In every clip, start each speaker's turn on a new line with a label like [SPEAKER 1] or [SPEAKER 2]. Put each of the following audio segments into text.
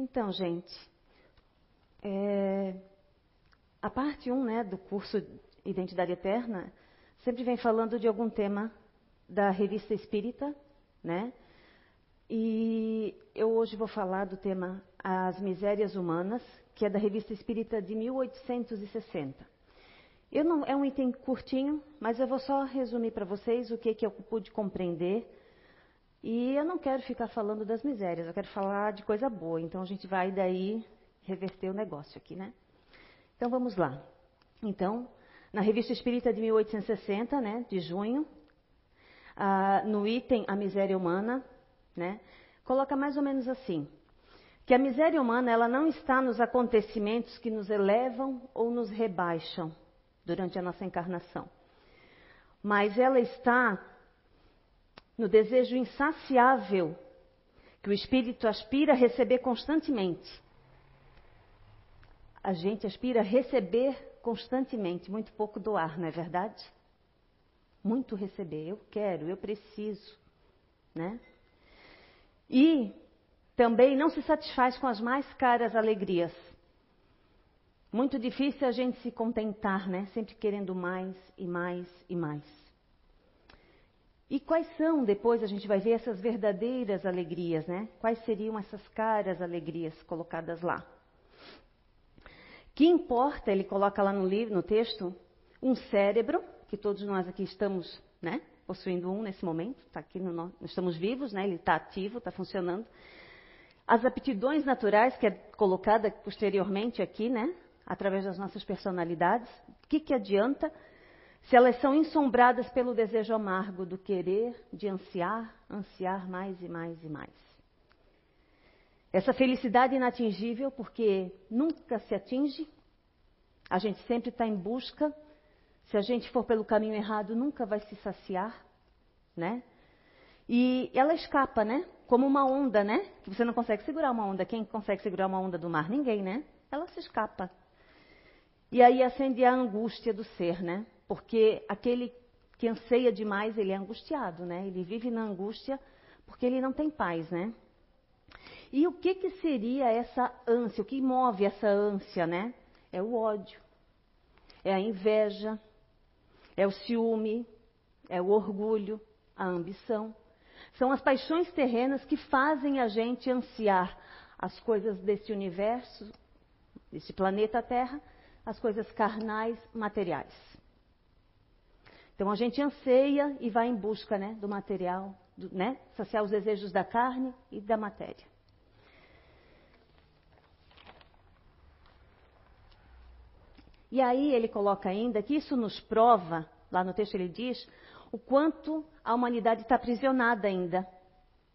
[SPEAKER 1] Então, gente, é, a parte 1 né, do curso Identidade Eterna sempre vem falando de algum tema da revista espírita, né? E eu hoje vou falar do tema As Misérias Humanas, que é da revista espírita de 1860. Eu não, é um item curtinho, mas eu vou só resumir para vocês o que, que eu pude compreender. E eu não quero ficar falando das misérias, eu quero falar de coisa boa. Então a gente vai daí reverter o negócio aqui, né? Então vamos lá. Então, na Revista Espírita de 1860, né, de junho, no item A Miséria Humana, né, coloca mais ou menos assim: que a miséria humana ela não está nos acontecimentos que nos elevam ou nos rebaixam durante a nossa encarnação, mas ela está no desejo insaciável que o espírito aspira a receber constantemente a gente aspira a receber constantemente, muito pouco doar, não é verdade? Muito receber, eu quero, eu preciso, né? E também não se satisfaz com as mais caras alegrias. Muito difícil a gente se contentar, né? Sempre querendo mais e mais e mais. E quais são, depois a gente vai ver essas verdadeiras alegrias, né? Quais seriam essas caras alegrias colocadas lá? Que importa, ele coloca lá no livro, no texto, um cérebro, que todos nós aqui estamos, né, possuindo um nesse momento, está aqui no, nós estamos vivos, né, ele está ativo, está funcionando. As aptidões naturais, que é colocada posteriormente aqui, né, através das nossas personalidades, o que, que adianta se elas são ensombradas pelo desejo amargo do querer, de ansiar, ansiar mais e mais e mais? Essa felicidade inatingível, porque nunca se atinge, a gente sempre está em busca. Se a gente for pelo caminho errado, nunca vai se saciar, né? E ela escapa, né? Como uma onda, né? Que você não consegue segurar uma onda. Quem consegue segurar uma onda do mar? Ninguém, né? Ela se escapa. E aí acende a angústia do ser, né? Porque aquele que anseia demais, ele é angustiado, né? Ele vive na angústia porque ele não tem paz, né? E o que, que seria essa ânsia? O que move essa ânsia, né? É o ódio, é a inveja, é o ciúme, é o orgulho, a ambição. São as paixões terrenas que fazem a gente ansiar as coisas desse universo, desse planeta Terra, as coisas carnais, materiais. Então a gente anseia e vai em busca né, do material, do, né, saciar os desejos da carne e da matéria. E aí ele coloca ainda que isso nos prova, lá no texto ele diz, o quanto a humanidade está aprisionada ainda.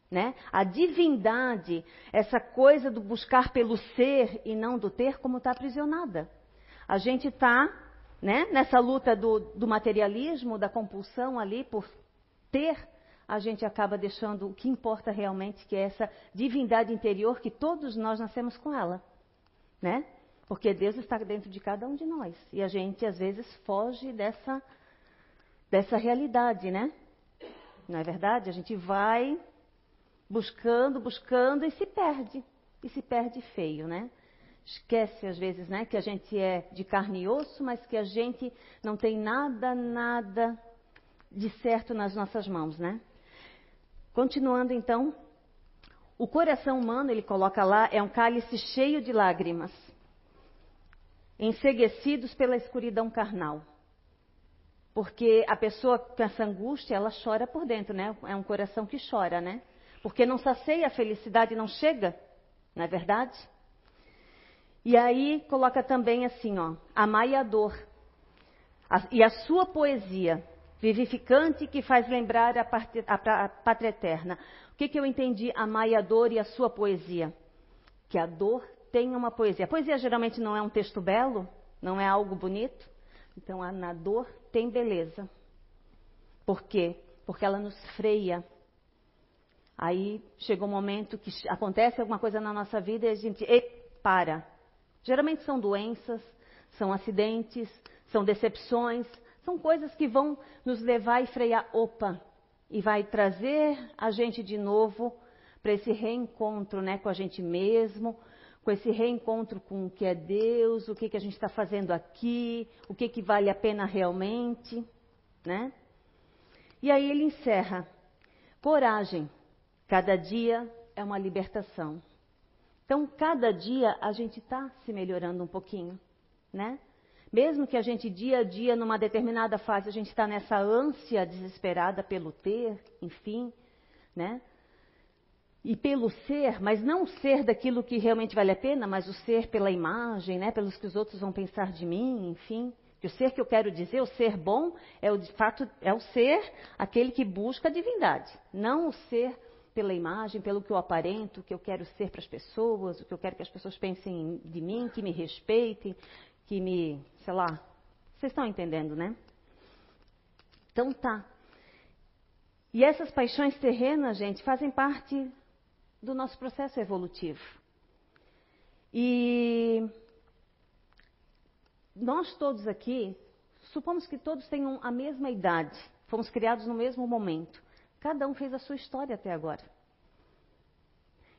[SPEAKER 1] Né? A divindade, essa coisa do buscar pelo ser e não do ter, como está aprisionada. A gente está né, nessa luta do, do materialismo, da compulsão ali por ter, a gente acaba deixando o que importa realmente, que é essa divindade interior que todos nós nascemos com ela. Né? Porque Deus está dentro de cada um de nós. E a gente, às vezes, foge dessa, dessa realidade, né? Não é verdade? A gente vai buscando, buscando e se perde. E se perde feio, né? Esquece, às vezes, né? Que a gente é de carne e osso, mas que a gente não tem nada, nada de certo nas nossas mãos, né? Continuando, então. O coração humano, ele coloca lá, é um cálice cheio de lágrimas enseguecidos pela escuridão carnal. Porque a pessoa com essa angústia, ela chora por dentro, né? É um coração que chora, né? Porque não sacia a felicidade, não chega, não é verdade? E aí coloca também assim, ó, amai a dor. E a sua poesia, vivificante que faz lembrar a, parte, a, a pátria eterna. O que, que eu entendi? Amai a dor e a sua poesia. Que a dor tem uma poesia. A poesia geralmente não é um texto belo, não é algo bonito. Então, a na dor tem beleza. Por quê? Porque ela nos freia. Aí chega um momento que acontece alguma coisa na nossa vida e a gente, e para. Geralmente são doenças, são acidentes, são decepções, são coisas que vão nos levar e frear, opa, e vai trazer a gente de novo para esse reencontro né, com a gente mesmo, com esse reencontro com o que é Deus, o que, que a gente está fazendo aqui, o que, que vale a pena realmente, né? E aí ele encerra: coragem, cada dia é uma libertação. Então, cada dia a gente está se melhorando um pouquinho, né? Mesmo que a gente dia a dia, numa determinada fase, a gente está nessa ânsia desesperada pelo ter, enfim, né? E pelo ser, mas não o ser daquilo que realmente vale a pena, mas o ser pela imagem, né? Pelos que os outros vão pensar de mim, enfim. Que o ser que eu quero dizer, o ser bom, é o de fato é o ser aquele que busca a divindade, não o ser pela imagem, pelo que eu aparento, o que eu quero ser para as pessoas, o que eu quero que as pessoas pensem de mim, que me respeitem, que me, sei lá. Vocês estão entendendo, né? Então tá. E essas paixões terrenas, gente, fazem parte do nosso processo evolutivo. E nós todos aqui, supomos que todos tenham a mesma idade, fomos criados no mesmo momento. Cada um fez a sua história até agora.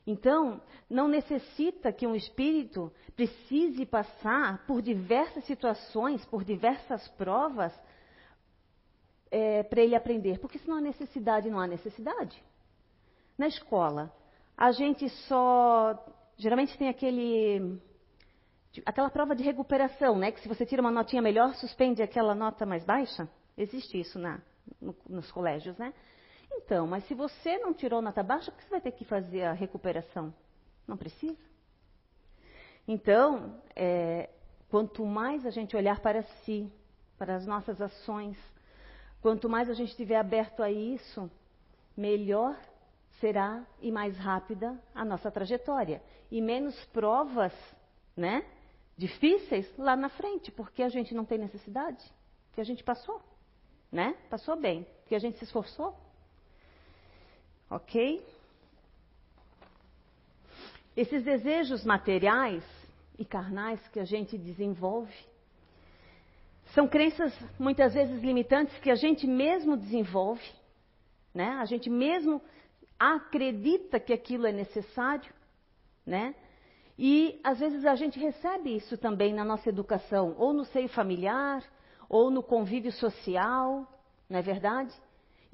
[SPEAKER 1] Então, não necessita que um espírito precise passar por diversas situações, por diversas provas, é, para ele aprender. Porque se não há necessidade, não há necessidade. Na escola, a gente só. Geralmente tem aquele. Aquela prova de recuperação, né? Que se você tira uma notinha melhor, suspende aquela nota mais baixa. Existe isso na, no, nos colégios, né? Então, mas se você não tirou nota baixa, por que você vai ter que fazer a recuperação? Não precisa? Então, é, quanto mais a gente olhar para si, para as nossas ações, quanto mais a gente estiver aberto a isso, melhor será e mais rápida a nossa trajetória. E menos provas, né? Difíceis lá na frente, porque a gente não tem necessidade, porque a gente passou, né? Passou bem, porque a gente se esforçou. Ok? Esses desejos materiais e carnais que a gente desenvolve são crenças muitas vezes limitantes que a gente mesmo desenvolve, né? A gente mesmo acredita que aquilo é necessário, né? E às vezes a gente recebe isso também na nossa educação, ou no seio familiar, ou no convívio social, não é verdade?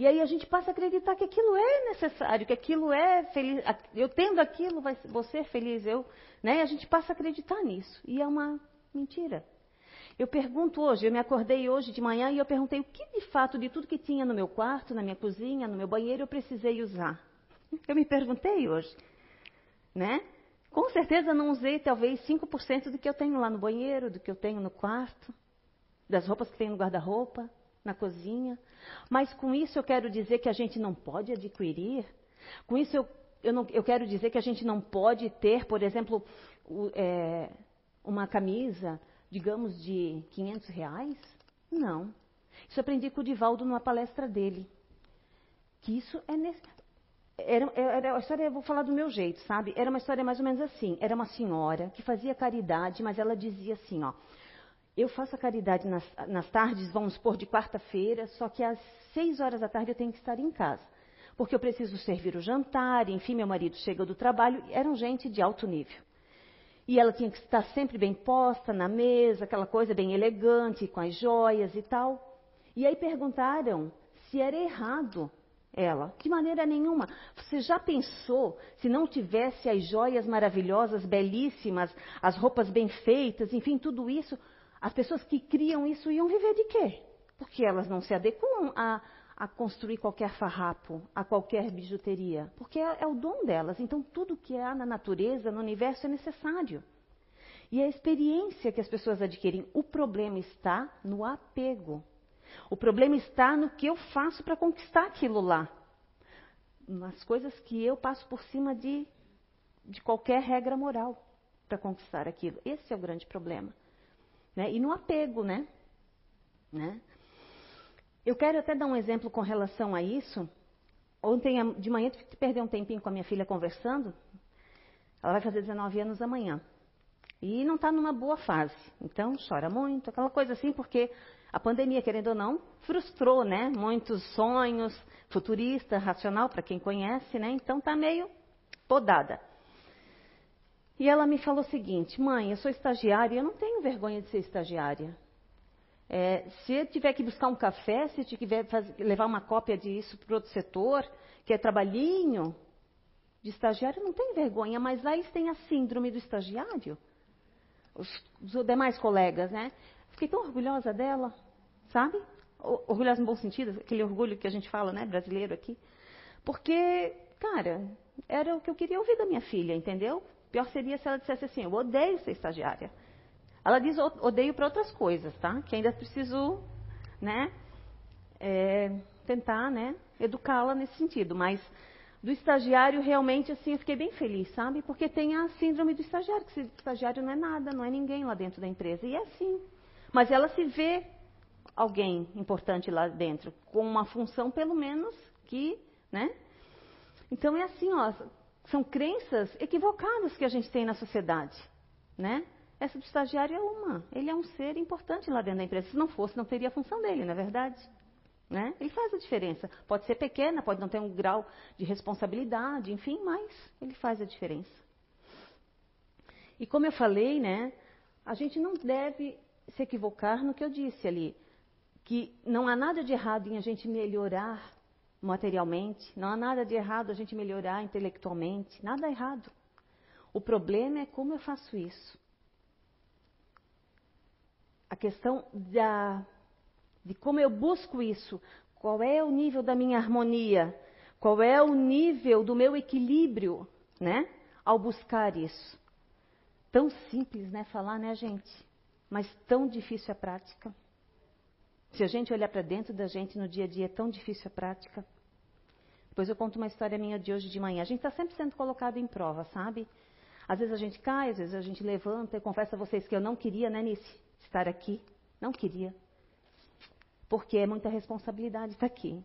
[SPEAKER 1] E aí a gente passa a acreditar que aquilo é necessário, que aquilo é feliz, eu tendo aquilo, vai, vou ser feliz, eu, né? A gente passa a acreditar nisso. E é uma mentira. Eu pergunto hoje, eu me acordei hoje de manhã e eu perguntei o que de fato de tudo que tinha no meu quarto, na minha cozinha, no meu banheiro, eu precisei usar. Eu me perguntei hoje, né? Com certeza não usei talvez 5% do que eu tenho lá no banheiro, do que eu tenho no quarto, das roupas que tenho no guarda-roupa, na cozinha. Mas com isso eu quero dizer que a gente não pode adquirir. Com isso eu, eu, não, eu quero dizer que a gente não pode ter, por exemplo, o, é, uma camisa, digamos, de 500 reais. Não. Isso aprendi com o Divaldo numa palestra dele. Que isso é necessário. Era, era, a história, eu vou falar do meu jeito, sabe? Era uma história mais ou menos assim. Era uma senhora que fazia caridade, mas ela dizia assim, ó. Eu faço a caridade nas, nas tardes, vamos supor, de quarta-feira, só que às seis horas da tarde eu tenho que estar em casa. Porque eu preciso servir o jantar, enfim, meu marido chega do trabalho, eram gente de alto nível. E ela tinha que estar sempre bem posta na mesa, aquela coisa bem elegante, com as joias e tal. E aí perguntaram se era errado ela. De maneira nenhuma. Você já pensou se não tivesse as joias maravilhosas, belíssimas, as roupas bem feitas, enfim, tudo isso? As pessoas que criam isso iam viver de quê? Porque elas não se adequam a, a construir qualquer farrapo, a qualquer bijuteria. Porque é, é o dom delas. Então, tudo que há na natureza, no universo, é necessário. E a experiência que as pessoas adquirem, o problema está no apego. O problema está no que eu faço para conquistar aquilo lá. Nas coisas que eu passo por cima de, de qualquer regra moral para conquistar aquilo. Esse é o grande problema. Né? E no apego, né? né? Eu quero até dar um exemplo com relação a isso. Ontem de manhã que perder um tempinho com a minha filha conversando. Ela vai fazer 19 anos amanhã. E não está numa boa fase. Então chora muito, aquela coisa assim, porque a pandemia, querendo ou não, frustrou, né? Muitos sonhos, futurista, racional, para quem conhece, né? Então tá meio podada. E ela me falou o seguinte: mãe, eu sou estagiária, eu não tenho vergonha de ser estagiária. É, se eu tiver que buscar um café, se eu tiver que levar uma cópia disso para outro setor, que é trabalhinho de estagiário, não tem vergonha, mas lá eles têm a síndrome do estagiário. Os, os demais colegas, né? Fiquei tão orgulhosa dela, sabe? Orgulhosa no bom sentido, aquele orgulho que a gente fala, né, brasileiro aqui. Porque, cara, era o que eu queria ouvir da minha filha, entendeu? Pior seria se ela dissesse assim: eu odeio ser estagiária. Ela diz odeio para outras coisas, tá? Que ainda preciso, né, é, tentar, né, educá-la nesse sentido. Mas do estagiário, realmente, assim, eu fiquei bem feliz, sabe? Porque tem a síndrome do estagiário, que estagiário não é nada, não é ninguém lá dentro da empresa. E é assim. Mas ela se vê alguém importante lá dentro, com uma função, pelo menos, que, né? Então é assim, ó, são crenças equivocadas que a gente tem na sociedade, né? Essa do estagiário é uma. Ele é um ser importante lá dentro da empresa. Se não fosse, não teria a função dele, não é verdade? Né? Ele faz a diferença. Pode ser pequena, pode não ter um grau de responsabilidade, enfim, mas ele faz a diferença. E como eu falei, né, a gente não deve se equivocar no que eu disse ali, que não há nada de errado em a gente melhorar materialmente, não há nada de errado a gente melhorar intelectualmente, nada errado. O problema é como eu faço isso a questão da, de como eu busco isso, qual é o nível da minha harmonia, qual é o nível do meu equilíbrio, né? Ao buscar isso. Tão simples, né? Falar, né, gente? Mas tão difícil a prática. Se a gente olhar para dentro da gente no dia a dia, é tão difícil a prática. Depois eu conto uma história minha de hoje de manhã. A gente está sempre sendo colocado em prova, sabe? Às vezes a gente cai, às vezes a gente levanta. Eu confesso a vocês que eu não queria, né, Nice? estar aqui. Não queria. Porque é muita responsabilidade estar aqui.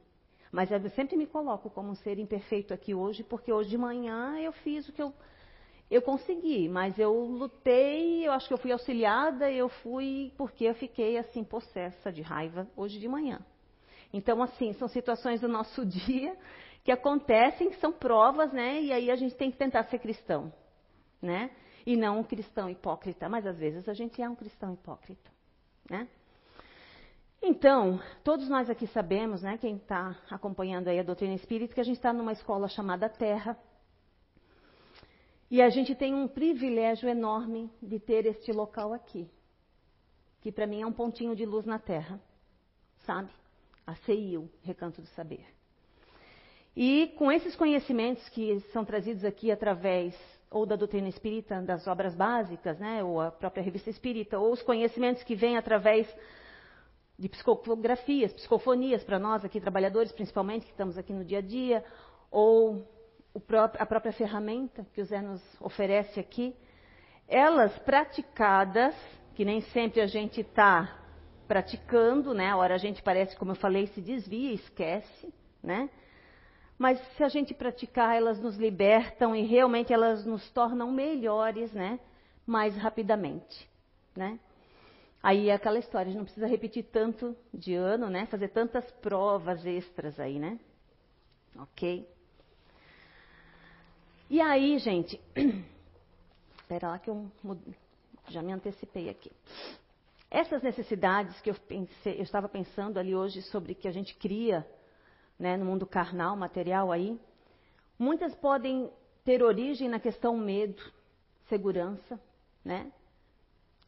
[SPEAKER 1] Mas eu sempre me coloco como um ser imperfeito aqui hoje, porque hoje de manhã eu fiz o que eu, eu consegui. Mas eu lutei, eu acho que eu fui auxiliada, eu fui porque eu fiquei assim, possessa de raiva hoje de manhã. Então, assim, são situações do nosso dia que acontecem, que são provas, né? E aí a gente tem que tentar ser cristão, né? e não um cristão hipócrita. Mas às vezes a gente é um cristão hipócrita, né? Então, todos nós aqui sabemos, né, quem está acompanhando aí a doutrina espírita, que a gente está numa escola chamada Terra. E a gente tem um privilégio enorme de ter este local aqui, que para mim é um pontinho de luz na Terra, sabe? A CIU, Recanto do Saber. E com esses conhecimentos que são trazidos aqui através ou da doutrina espírita, das obras básicas, né, ou a própria revista espírita, ou os conhecimentos que vêm através de psicografias, psicofonias para nós aqui, trabalhadores principalmente, que estamos aqui no dia a dia, ou próprio, a própria ferramenta que o Zé nos oferece aqui, elas praticadas, que nem sempre a gente está praticando, né, a hora a gente parece, como eu falei, se desvia, esquece, né, mas se a gente praticar, elas nos libertam e realmente elas nos tornam melhores, né? Mais rapidamente, né? Aí é aquela história, a gente não precisa repetir tanto de ano, né? Fazer tantas provas extras aí, né? Ok? E aí, gente, espera lá que eu já me antecipei aqui. Essas necessidades que eu, pensei, eu estava pensando ali hoje sobre que a gente cria né, no mundo carnal, material aí, muitas podem ter origem na questão medo, segurança, né?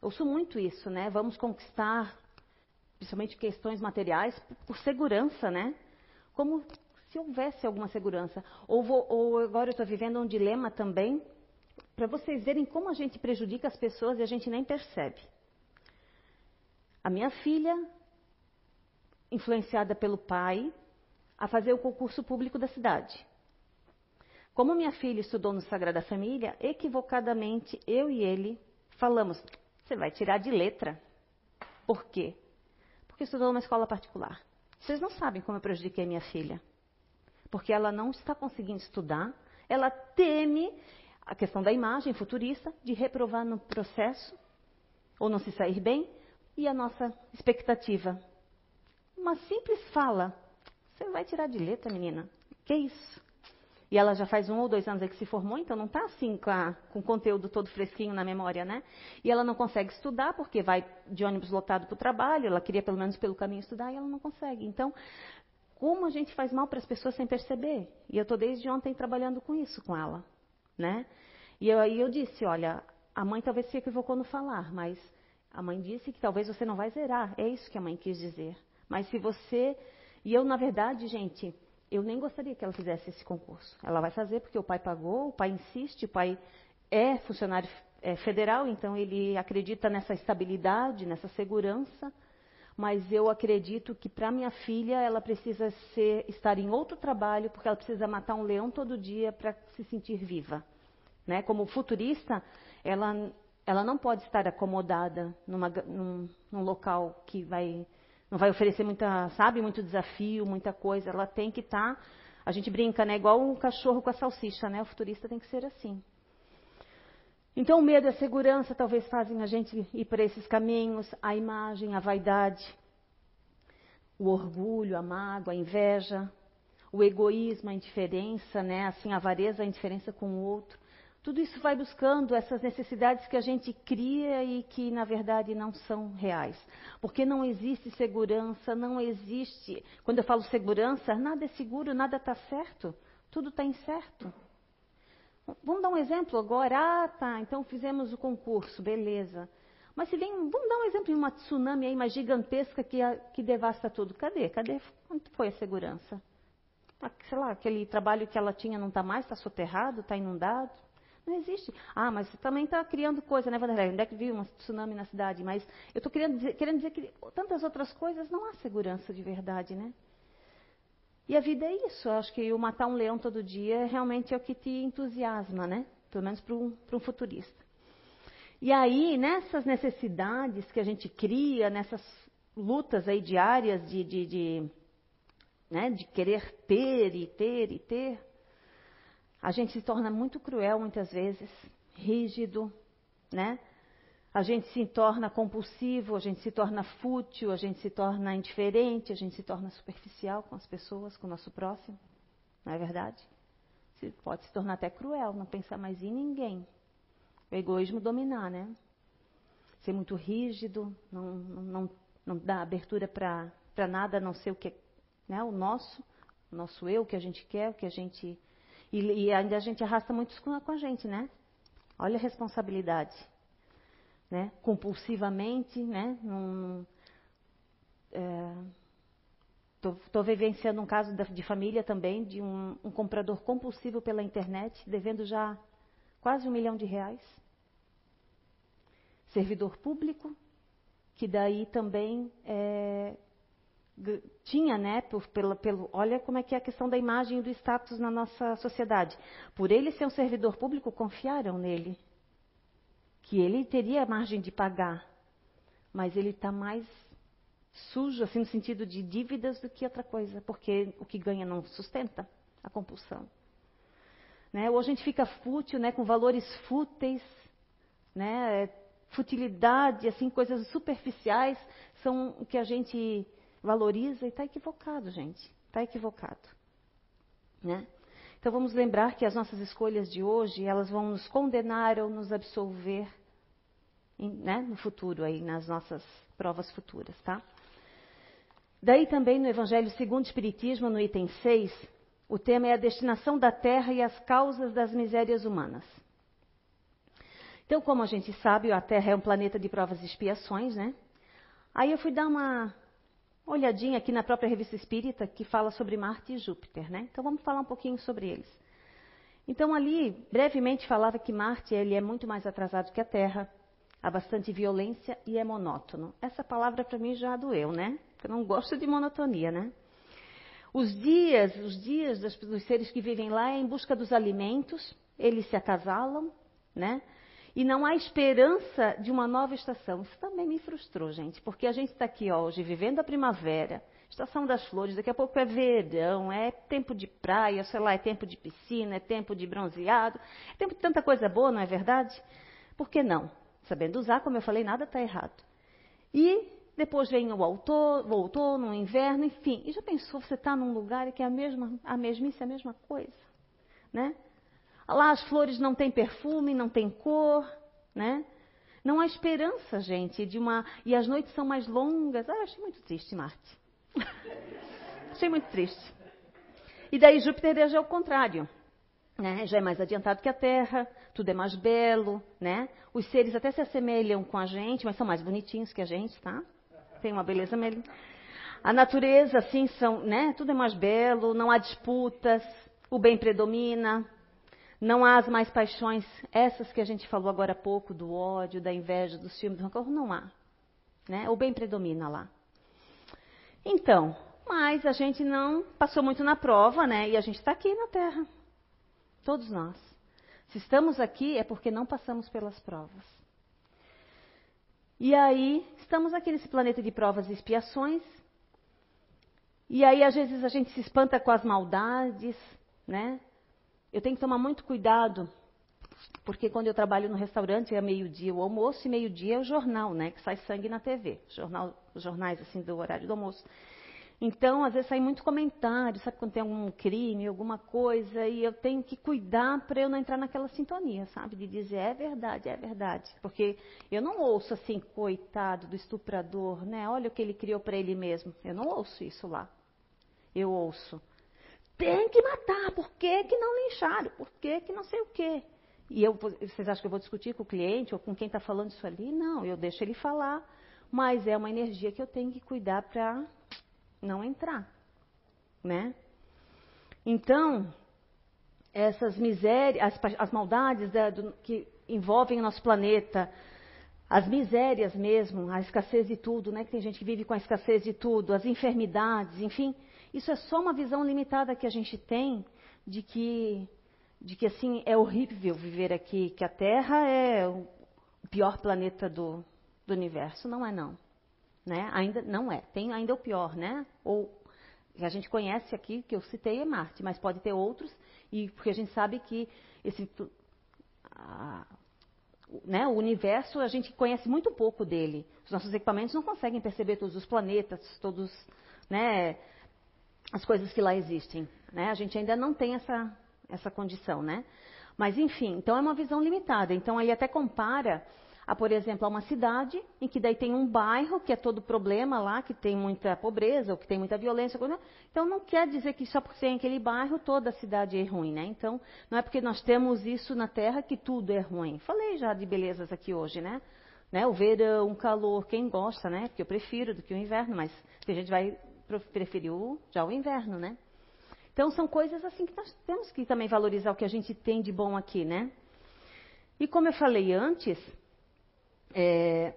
[SPEAKER 1] Ouço muito isso, né? Vamos conquistar, principalmente questões materiais, por segurança, né? Como se houvesse alguma segurança. Ou, vou, ou agora eu estou vivendo um dilema também, para vocês verem como a gente prejudica as pessoas e a gente nem percebe. A minha filha, influenciada pelo pai, a fazer o concurso público da cidade. Como minha filha estudou no Sagrada Família, equivocadamente eu e ele falamos: você vai tirar de letra. Por quê? Porque estudou numa escola particular. Vocês não sabem como eu prejudiquei minha filha. Porque ela não está conseguindo estudar, ela teme a questão da imagem futurista, de reprovar no processo, ou não se sair bem, e a nossa expectativa. Uma simples fala você vai tirar de letra, menina? Que isso? E ela já faz um ou dois anos que se formou, então não está assim com, a, com o conteúdo todo fresquinho na memória, né? E ela não consegue estudar porque vai de ônibus lotado para o trabalho, ela queria pelo menos pelo caminho estudar e ela não consegue. Então, como a gente faz mal para as pessoas sem perceber? E eu estou desde ontem trabalhando com isso com ela, né? E aí eu, eu disse, olha, a mãe talvez se equivocou no falar, mas a mãe disse que talvez você não vai zerar. É isso que a mãe quis dizer. Mas se você. E eu, na verdade, gente, eu nem gostaria que ela fizesse esse concurso. Ela vai fazer porque o pai pagou, o pai insiste, o pai é funcionário é, federal, então ele acredita nessa estabilidade, nessa segurança. Mas eu acredito que para minha filha ela precisa ser, estar em outro trabalho, porque ela precisa matar um leão todo dia para se sentir viva. Né? Como futurista, ela, ela não pode estar acomodada numa, num, num local que vai não vai oferecer muita, sabe, muito desafio, muita coisa. Ela tem que estar. Tá, a gente brinca, né? Igual um cachorro com a salsicha, né? O futurista tem que ser assim. Então, o medo e a segurança talvez fazem a gente ir para esses caminhos, a imagem, a vaidade, o orgulho, a mágoa, a inveja, o egoísmo, a indiferença, né? Assim, a avareza, a indiferença com o outro. Tudo isso vai buscando essas necessidades que a gente cria e que, na verdade, não são reais. Porque não existe segurança, não existe. Quando eu falo segurança, nada é seguro, nada está certo. Tudo está incerto. Vamos dar um exemplo agora. Ah, tá, então fizemos o concurso, beleza. Mas se vem, vamos dar um exemplo de uma tsunami aí, uma gigantesca que, que devasta tudo. Cadê? Cadê? Onde foi a segurança? Ah, sei lá, aquele trabalho que ela tinha não está mais, está soterrado, está inundado. Não existe. Ah, mas também está criando coisa, né, Vanderlei? Onde é que viu um tsunami na cidade? Mas eu estou querendo dizer, querendo dizer que tantas outras coisas não há segurança de verdade, né? E a vida é isso. Eu acho que o matar um leão todo dia realmente é o que te entusiasma, né? Pelo menos para um, um futurista. E aí, nessas necessidades que a gente cria, nessas lutas aí diárias de, de, de, né, de querer ter e ter e ter, a gente se torna muito cruel muitas vezes, rígido, né? A gente se torna compulsivo, a gente se torna fútil, a gente se torna indiferente, a gente se torna superficial com as pessoas, com o nosso próximo. Não é verdade? Você pode se tornar até cruel, não pensar mais em ninguém. O egoísmo dominar, né? Ser muito rígido, não, não, não, dar abertura para nada não ser o que né, o nosso, o nosso eu, o que a gente quer, o que a gente e, e ainda a gente arrasta muitos com com a gente, né? Olha a responsabilidade. Né? Compulsivamente, né? Estou é, vivenciando um caso de família também, de um, um comprador compulsivo pela internet, devendo já quase um milhão de reais. Servidor público, que daí também é, tinha, né, por, pelo, olha como é que é a questão da imagem e do status na nossa sociedade. Por ele ser um servidor público, confiaram nele, que ele teria margem de pagar, mas ele está mais sujo, assim, no sentido de dívidas do que outra coisa, porque o que ganha não sustenta a compulsão. Né? Ou a gente fica fútil, né, com valores fúteis, né, futilidade, assim, coisas superficiais, são o que a gente valoriza e está equivocado, gente. Está equivocado. Né? Então vamos lembrar que as nossas escolhas de hoje, elas vão nos condenar ou nos absolver né, no futuro, aí, nas nossas provas futuras, tá? Daí também no Evangelho segundo o Espiritismo, no item 6, o tema é a destinação da terra e as causas das misérias humanas. Então, como a gente sabe, a Terra é um planeta de provas e expiações, né? Aí eu fui dar uma olhadinha aqui na própria revista Espírita, que fala sobre Marte e Júpiter, né? Então vamos falar um pouquinho sobre eles. Então ali, brevemente falava que Marte ele é muito mais atrasado que a Terra, há bastante violência e é monótono. Essa palavra para mim já doeu, né? Eu não gosto de monotonia, né? Os dias, os dias dos, seres que vivem lá é em busca dos alimentos, eles se acasalam, né? E não há esperança de uma nova estação. Isso também me frustrou, gente, porque a gente está aqui hoje vivendo a primavera, estação das flores, daqui a pouco é verão, é tempo de praia, sei lá, é tempo de piscina, é tempo de bronzeado, é tempo de tanta coisa boa, não é verdade? Por que não? Sabendo usar, como eu falei, nada está errado. E depois vem o outono, o outono, o inverno, enfim. E já pensou, você está num lugar que é a mesma, a mesmice, a mesma coisa? né? Lá as flores não têm perfume, não têm cor, né? Não há esperança, gente, de uma. E as noites são mais longas. Ah, achei muito triste, Marte. achei muito triste. E daí Júpiter é o contrário. Né? Já é mais adiantado que a Terra, tudo é mais belo, né? Os seres até se assemelham com a gente, mas são mais bonitinhos que a gente, tá? Tem uma beleza melhor. A natureza, assim, são, né? Tudo é mais belo, não há disputas, o bem predomina, não há as mais paixões, essas que a gente falou agora há pouco, do ódio, da inveja, dos filmes, do rancor, não há. Né? O bem predomina lá. Então, mas a gente não passou muito na prova, né? E a gente está aqui na Terra. Todos nós. Se estamos aqui é porque não passamos pelas provas. E aí, estamos aqui nesse planeta de provas e expiações. E aí, às vezes, a gente se espanta com as maldades, né? Eu tenho que tomar muito cuidado, porque quando eu trabalho no restaurante é meio-dia o almoço e meio-dia é o jornal, né? Que sai sangue na TV. Jornal, jornais, assim, do horário do almoço. Então, às vezes sai muito comentário, sabe quando tem algum crime, alguma coisa, e eu tenho que cuidar para eu não entrar naquela sintonia, sabe? De dizer, é verdade, é verdade. Porque eu não ouço assim, coitado do estuprador, né? Olha o que ele criou para ele mesmo. Eu não ouço isso lá. Eu ouço, tem que matar, por que, que não lincharam? Por que, que não sei o quê? E eu, vocês acham que eu vou discutir com o cliente ou com quem está falando isso ali? Não, eu deixo ele falar, mas é uma energia que eu tenho que cuidar para não entrar, né? Então, essas misérias, as, as maldades da, do, que envolvem o nosso planeta, as misérias mesmo, a escassez de tudo, né? Que tem gente que vive com a escassez de tudo, as enfermidades, enfim, isso é só uma visão limitada que a gente tem de que, de que assim é horrível viver aqui, que a Terra é o pior planeta do, do universo. Não é não, né? Ainda não é. Tem ainda o pior, né? Ou a gente conhece aqui, que eu citei, é Marte, mas pode ter outros, e porque a gente sabe que esse, a, né, o universo, a gente conhece muito pouco dele. Os nossos equipamentos não conseguem perceber todos os planetas, todos, né, as coisas que lá existem. Né? A gente ainda não tem essa, essa condição, né? Mas, enfim, então é uma visão limitada. Então, ele até compara, a, por exemplo, a uma cidade em que daí tem um bairro que é todo problema lá, que tem muita pobreza, ou que tem muita violência. Então, não quer dizer que só por ser aquele bairro toda a cidade é ruim, né? Então, não é porque nós temos isso na Terra que tudo é ruim. Falei já de belezas aqui hoje, né? né? O verão, o calor, quem gosta, né? Porque eu prefiro do que o inverno, mas a gente vai preferiu já o inverno, né? Então são coisas assim que nós temos que também valorizar o que a gente tem de bom aqui, né? E como eu falei antes, é,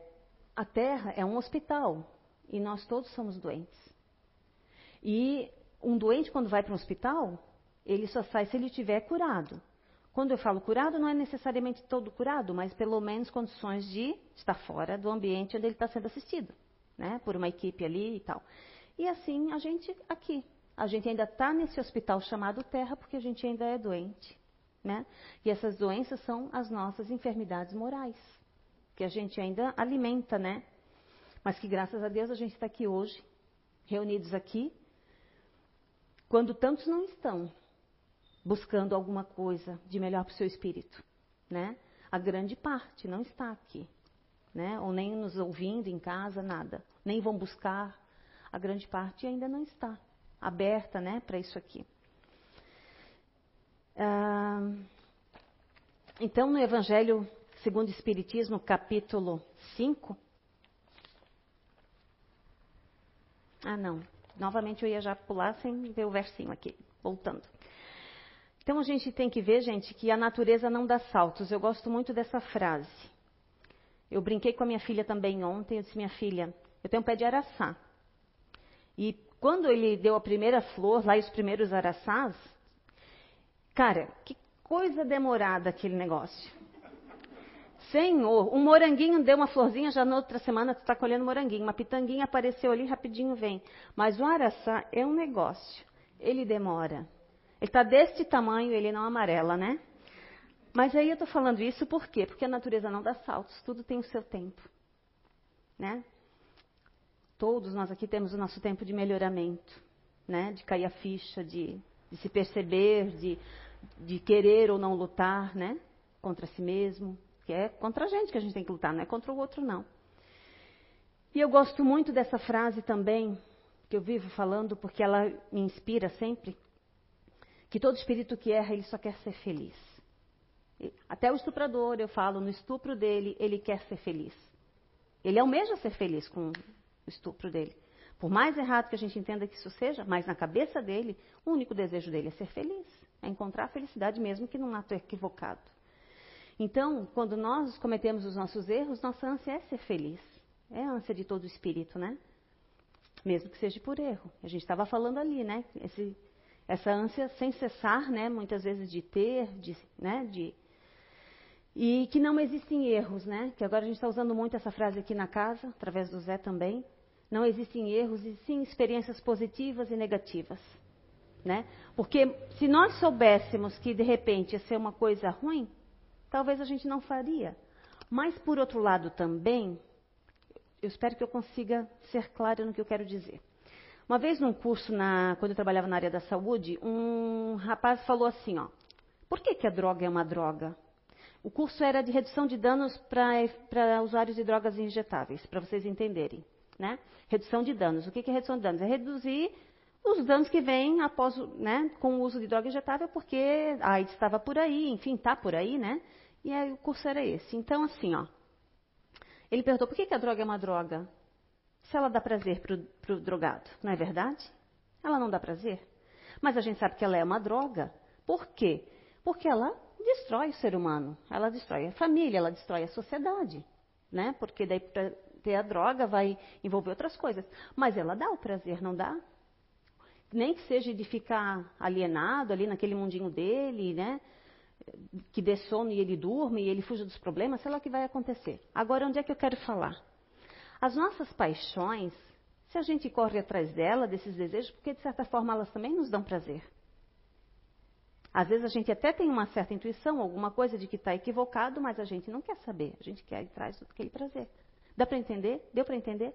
[SPEAKER 1] a Terra é um hospital e nós todos somos doentes. E um doente quando vai para um hospital, ele só sai se ele estiver curado. Quando eu falo curado, não é necessariamente todo curado, mas pelo menos condições de estar fora do ambiente onde ele está sendo assistido, né? Por uma equipe ali e tal. E assim a gente aqui. A gente ainda está nesse hospital chamado Terra porque a gente ainda é doente. Né? E essas doenças são as nossas enfermidades morais, que a gente ainda alimenta, né? Mas que graças a Deus a gente está aqui hoje, reunidos aqui, quando tantos não estão buscando alguma coisa de melhor para o seu espírito, né? A grande parte não está aqui, né? Ou nem nos ouvindo em casa, nada. Nem vão buscar a grande parte ainda não está aberta né, para isso aqui. Ah, então, no Evangelho segundo o Espiritismo, capítulo 5. Ah, não. Novamente eu ia já pular sem ver o versinho aqui. Voltando. Então a gente tem que ver, gente, que a natureza não dá saltos. Eu gosto muito dessa frase. Eu brinquei com a minha filha também ontem. Eu disse, minha filha, eu tenho um pé de araçá. E quando ele deu a primeira flor, lá os primeiros araçás, cara, que coisa demorada aquele negócio. Senhor, um moranguinho deu uma florzinha, já na outra semana tu está colhendo moranguinho. Uma pitanguinha apareceu ali, rapidinho vem. Mas o araçá é um negócio. Ele demora. Ele está deste tamanho, ele não amarela, né? Mas aí eu estou falando isso por quê? Porque a natureza não dá saltos, tudo tem o seu tempo. Né? Todos nós aqui temos o nosso tempo de melhoramento, né? De cair a ficha, de, de se perceber, de de querer ou não lutar, né? Contra si mesmo, que é contra a gente que a gente tem que lutar, não é contra o outro, não. E eu gosto muito dessa frase também, que eu vivo falando, porque ela me inspira sempre, que todo espírito que erra, ele só quer ser feliz. Até o estuprador, eu falo, no estupro dele, ele quer ser feliz. Ele almeja ser feliz com o estupro dele. Por mais errado que a gente entenda que isso seja, mas na cabeça dele, o único desejo dele é ser feliz, é encontrar a felicidade mesmo que num ato equivocado. Então, quando nós cometemos os nossos erros, nossa ânsia é ser feliz. É a ânsia de todo espírito, né? Mesmo que seja por erro. A gente estava falando ali, né? Esse, essa ânsia sem cessar, né? Muitas vezes de ter, de, né? De, e que não existem erros, né? Que agora a gente está usando muito essa frase aqui na casa, através do Zé também. Não existem erros, e sim experiências positivas e negativas. Né? Porque se nós soubéssemos que de repente ia ser uma coisa ruim, talvez a gente não faria. Mas por outro lado também, eu espero que eu consiga ser clara no que eu quero dizer. Uma vez num curso, na, quando eu trabalhava na área da saúde, um rapaz falou assim, ó, por que, que a droga é uma droga? O curso era de redução de danos para usuários de drogas injetáveis, para vocês entenderem. Né? Redução de danos. O que é redução de danos? É reduzir os danos que vêm após, né, com o uso de droga injetável, porque a AIDS estava por aí, enfim, está por aí, né? E aí o curso era esse. Então, assim, ó. Ele perguntou, por que, que a droga é uma droga? Se ela dá prazer para o drogado, não é verdade? Ela não dá prazer. Mas a gente sabe que ela é uma droga. Por quê? Porque ela destrói o ser humano. Ela destrói a família, ela destrói a sociedade. Né? Porque daí ter a droga vai envolver outras coisas. Mas ela dá o prazer, não dá? Nem que seja de ficar alienado ali naquele mundinho dele, né? Que dê sono e ele durme e ele fuja dos problemas, sei lá o que vai acontecer. Agora, onde é que eu quero falar? As nossas paixões, se a gente corre atrás dela, desses desejos, porque de certa forma elas também nos dão prazer. Às vezes a gente até tem uma certa intuição, alguma coisa de que está equivocado, mas a gente não quer saber, a gente quer ir atrás daquele prazer. Dá para entender? Deu para entender?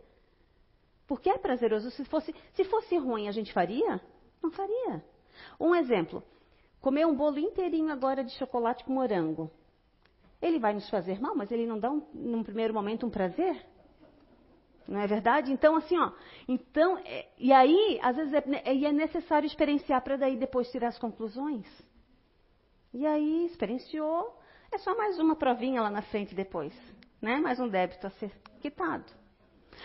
[SPEAKER 1] Porque é prazeroso. Se fosse, se fosse ruim, a gente faria? Não faria. Um exemplo: comer um bolo inteirinho agora de chocolate com morango. Ele vai nos fazer mal, mas ele não dá, um, num primeiro momento, um prazer? Não é verdade? Então, assim, ó. Então, é, e aí, às vezes, é, é, é necessário experienciar para daí depois tirar as conclusões. E aí, experienciou, é só mais uma provinha lá na frente depois né? mais um débito a ser quitado.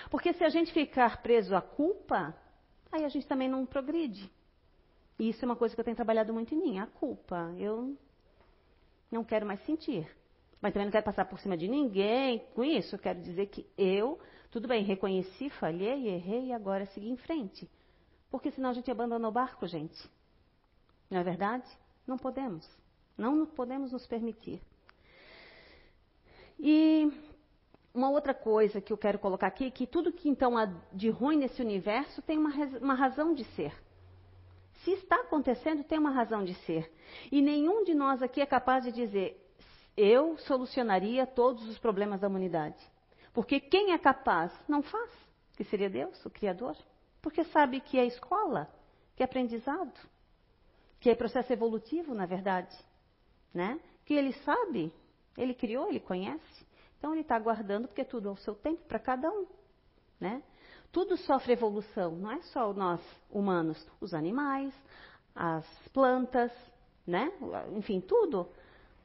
[SPEAKER 1] Porque se a gente ficar preso à culpa, aí a gente também não progride. E isso é uma coisa que eu tenho trabalhado muito em mim, a culpa. Eu não quero mais sentir. Mas também não quero passar por cima de ninguém com isso. Eu quero dizer que eu, tudo bem, reconheci, falhei, errei e agora segui em frente. Porque senão a gente abandona o barco, gente. Não é verdade? Não podemos. Não podemos nos permitir. E uma outra coisa que eu quero colocar aqui, que tudo que então há de ruim nesse universo tem uma, uma razão de ser. Se está acontecendo, tem uma razão de ser. E nenhum de nós aqui é capaz de dizer, eu solucionaria todos os problemas da humanidade. Porque quem é capaz não faz, que seria Deus, o Criador. Porque sabe que é escola, que é aprendizado, que é processo evolutivo, na verdade. Né? Que ele sabe ele criou, ele conhece. Então ele está aguardando, porque tudo ao seu tempo para cada um. Né? Tudo sofre evolução, não é só nós humanos, os animais, as plantas, né? enfim, tudo.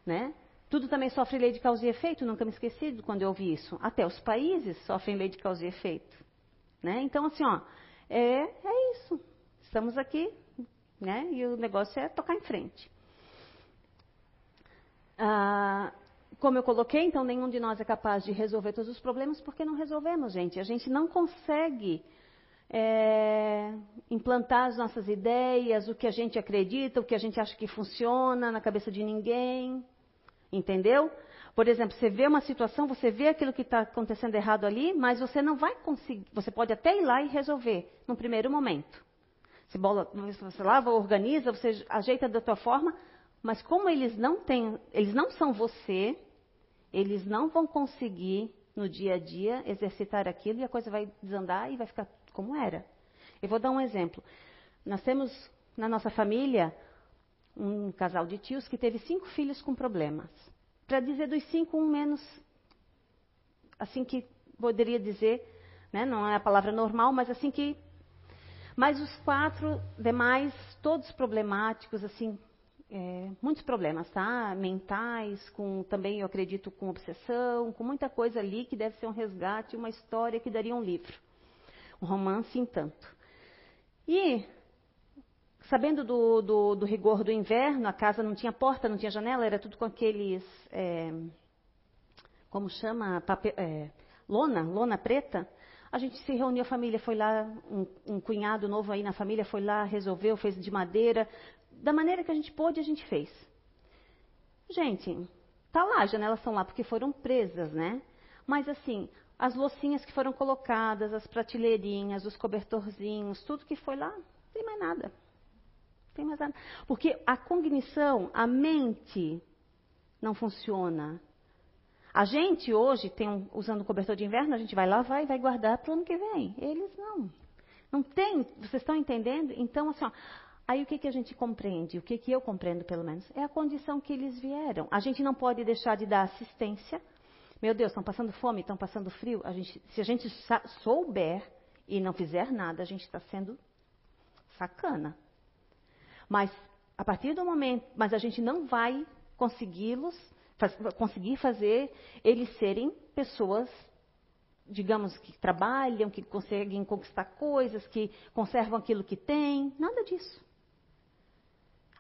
[SPEAKER 1] Né? Tudo também sofre lei de causa e efeito, nunca me esqueci quando eu ouvi isso. Até os países sofrem lei de causa e efeito. Né? Então, assim, ó, é, é isso. Estamos aqui, né? E o negócio é tocar em frente. Ah, como eu coloquei, então nenhum de nós é capaz de resolver todos os problemas porque não resolvemos, gente. A gente não consegue é, implantar as nossas ideias, o que a gente acredita, o que a gente acha que funciona na cabeça de ninguém. Entendeu? Por exemplo, você vê uma situação, você vê aquilo que está acontecendo errado ali, mas você não vai conseguir. Você pode até ir lá e resolver, num primeiro momento. Você, bola, você lava, organiza, você ajeita da tua forma, mas como eles não têm, eles não são você, eles não vão conseguir no dia a dia exercitar aquilo e a coisa vai desandar e vai ficar como era. Eu vou dar um exemplo. Nós temos na nossa família um casal de tios que teve cinco filhos com problemas. Para dizer dos cinco, um menos, assim que poderia dizer, né, não é a palavra normal, mas assim que. Mas os quatro demais, todos problemáticos, assim, é, muitos problemas, tá? Mentais, com também eu acredito com obsessão, com muita coisa ali que deve ser um resgate, uma história que daria um livro, um romance em tanto. E sabendo do, do, do rigor do inverno, a casa não tinha porta, não tinha janela, era tudo com aqueles, é, como chama, papel, é, lona, lona preta. A gente se reuniu, a família foi lá, um, um cunhado novo aí na família foi lá, resolveu, fez de madeira, da maneira que a gente pôde, a gente fez. Gente, tá lá, as janelas estão lá porque foram presas, né? Mas assim, as loucinhas que foram colocadas, as prateleirinhas, os cobertorzinhos, tudo que foi lá, não tem mais nada. Não tem mais nada. Porque a cognição, a mente, não funciona. A gente hoje tem um, usando cobertor de inverno, a gente vai lavar e vai guardar para o ano que vem. Eles não. Não tem, vocês estão entendendo? Então, assim, ó, Aí o que, que a gente compreende? O que, que eu compreendo, pelo menos? É a condição que eles vieram. A gente não pode deixar de dar assistência. Meu Deus, estão passando fome, estão passando frio. A gente, se a gente souber e não fizer nada, a gente está sendo sacana. Mas a partir do momento, mas a gente não vai consegui-los, faz, conseguir fazer eles serem pessoas digamos, que trabalham, que conseguem conquistar coisas, que conservam aquilo que têm. Nada disso.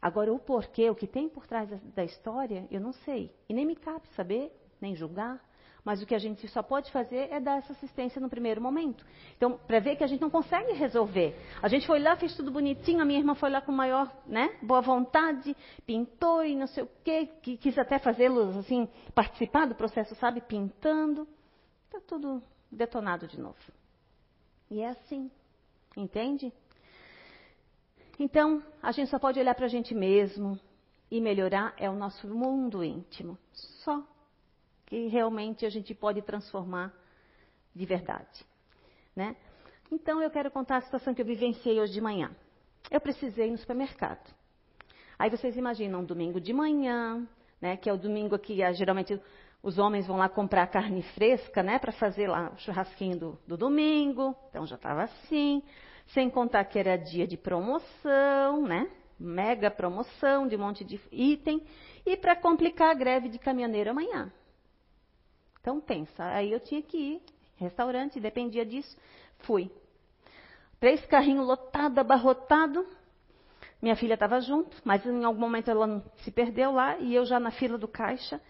[SPEAKER 1] Agora, o porquê, o que tem por trás da história, eu não sei. E nem me cabe saber, nem julgar. Mas o que a gente só pode fazer é dar essa assistência no primeiro momento. Então, para ver que a gente não consegue resolver. A gente foi lá, fez tudo bonitinho, a minha irmã foi lá com maior né, boa vontade, pintou e não sei o quê, que quis até fazê-los assim, participar do processo, sabe, pintando. Está tudo detonado de novo. E é assim, entende? Então, a gente só pode olhar para a gente mesmo e melhorar é o nosso mundo íntimo. Só que realmente a gente pode transformar de verdade. Né? Então, eu quero contar a situação que eu vivenciei hoje de manhã. Eu precisei ir no supermercado. Aí vocês imaginam um domingo de manhã, né, que é o domingo que ah, geralmente os homens vão lá comprar carne fresca, né, para fazer lá o churrasquinho do, do domingo. Então já estava assim. Sem contar que era dia de promoção, né? Mega promoção de um monte de item. E para complicar a greve de caminhoneiro amanhã. Então pensa, aí eu tinha que ir, restaurante, dependia disso. Fui. Três carrinhos lotados, abarrotado. Minha filha estava junto, mas em algum momento ela se perdeu lá e eu já na fila do caixa.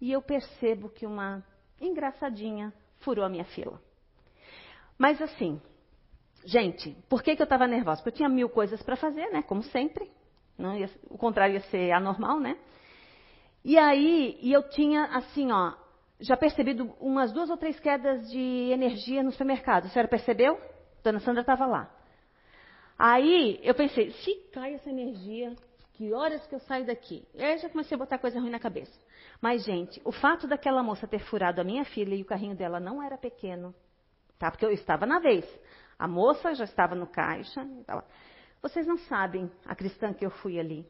[SPEAKER 1] E eu percebo que uma engraçadinha furou a minha fila. Mas assim, Gente, por que, que eu estava nervosa? Porque eu tinha mil coisas para fazer, né? Como sempre. Não ia, o contrário ia ser anormal, né? E aí, e eu tinha, assim, ó, já percebido umas duas ou três quedas de energia no supermercado. A senhora percebeu? Dona Sandra estava lá. Aí, eu pensei, se cai essa energia, que horas que eu saio daqui? E aí já comecei a botar coisa ruim na cabeça. Mas, gente, o fato daquela moça ter furado a minha filha e o carrinho dela não era pequeno, tá? Porque eu estava na vez. A moça já estava no caixa. Vocês não sabem a cristã que eu fui ali.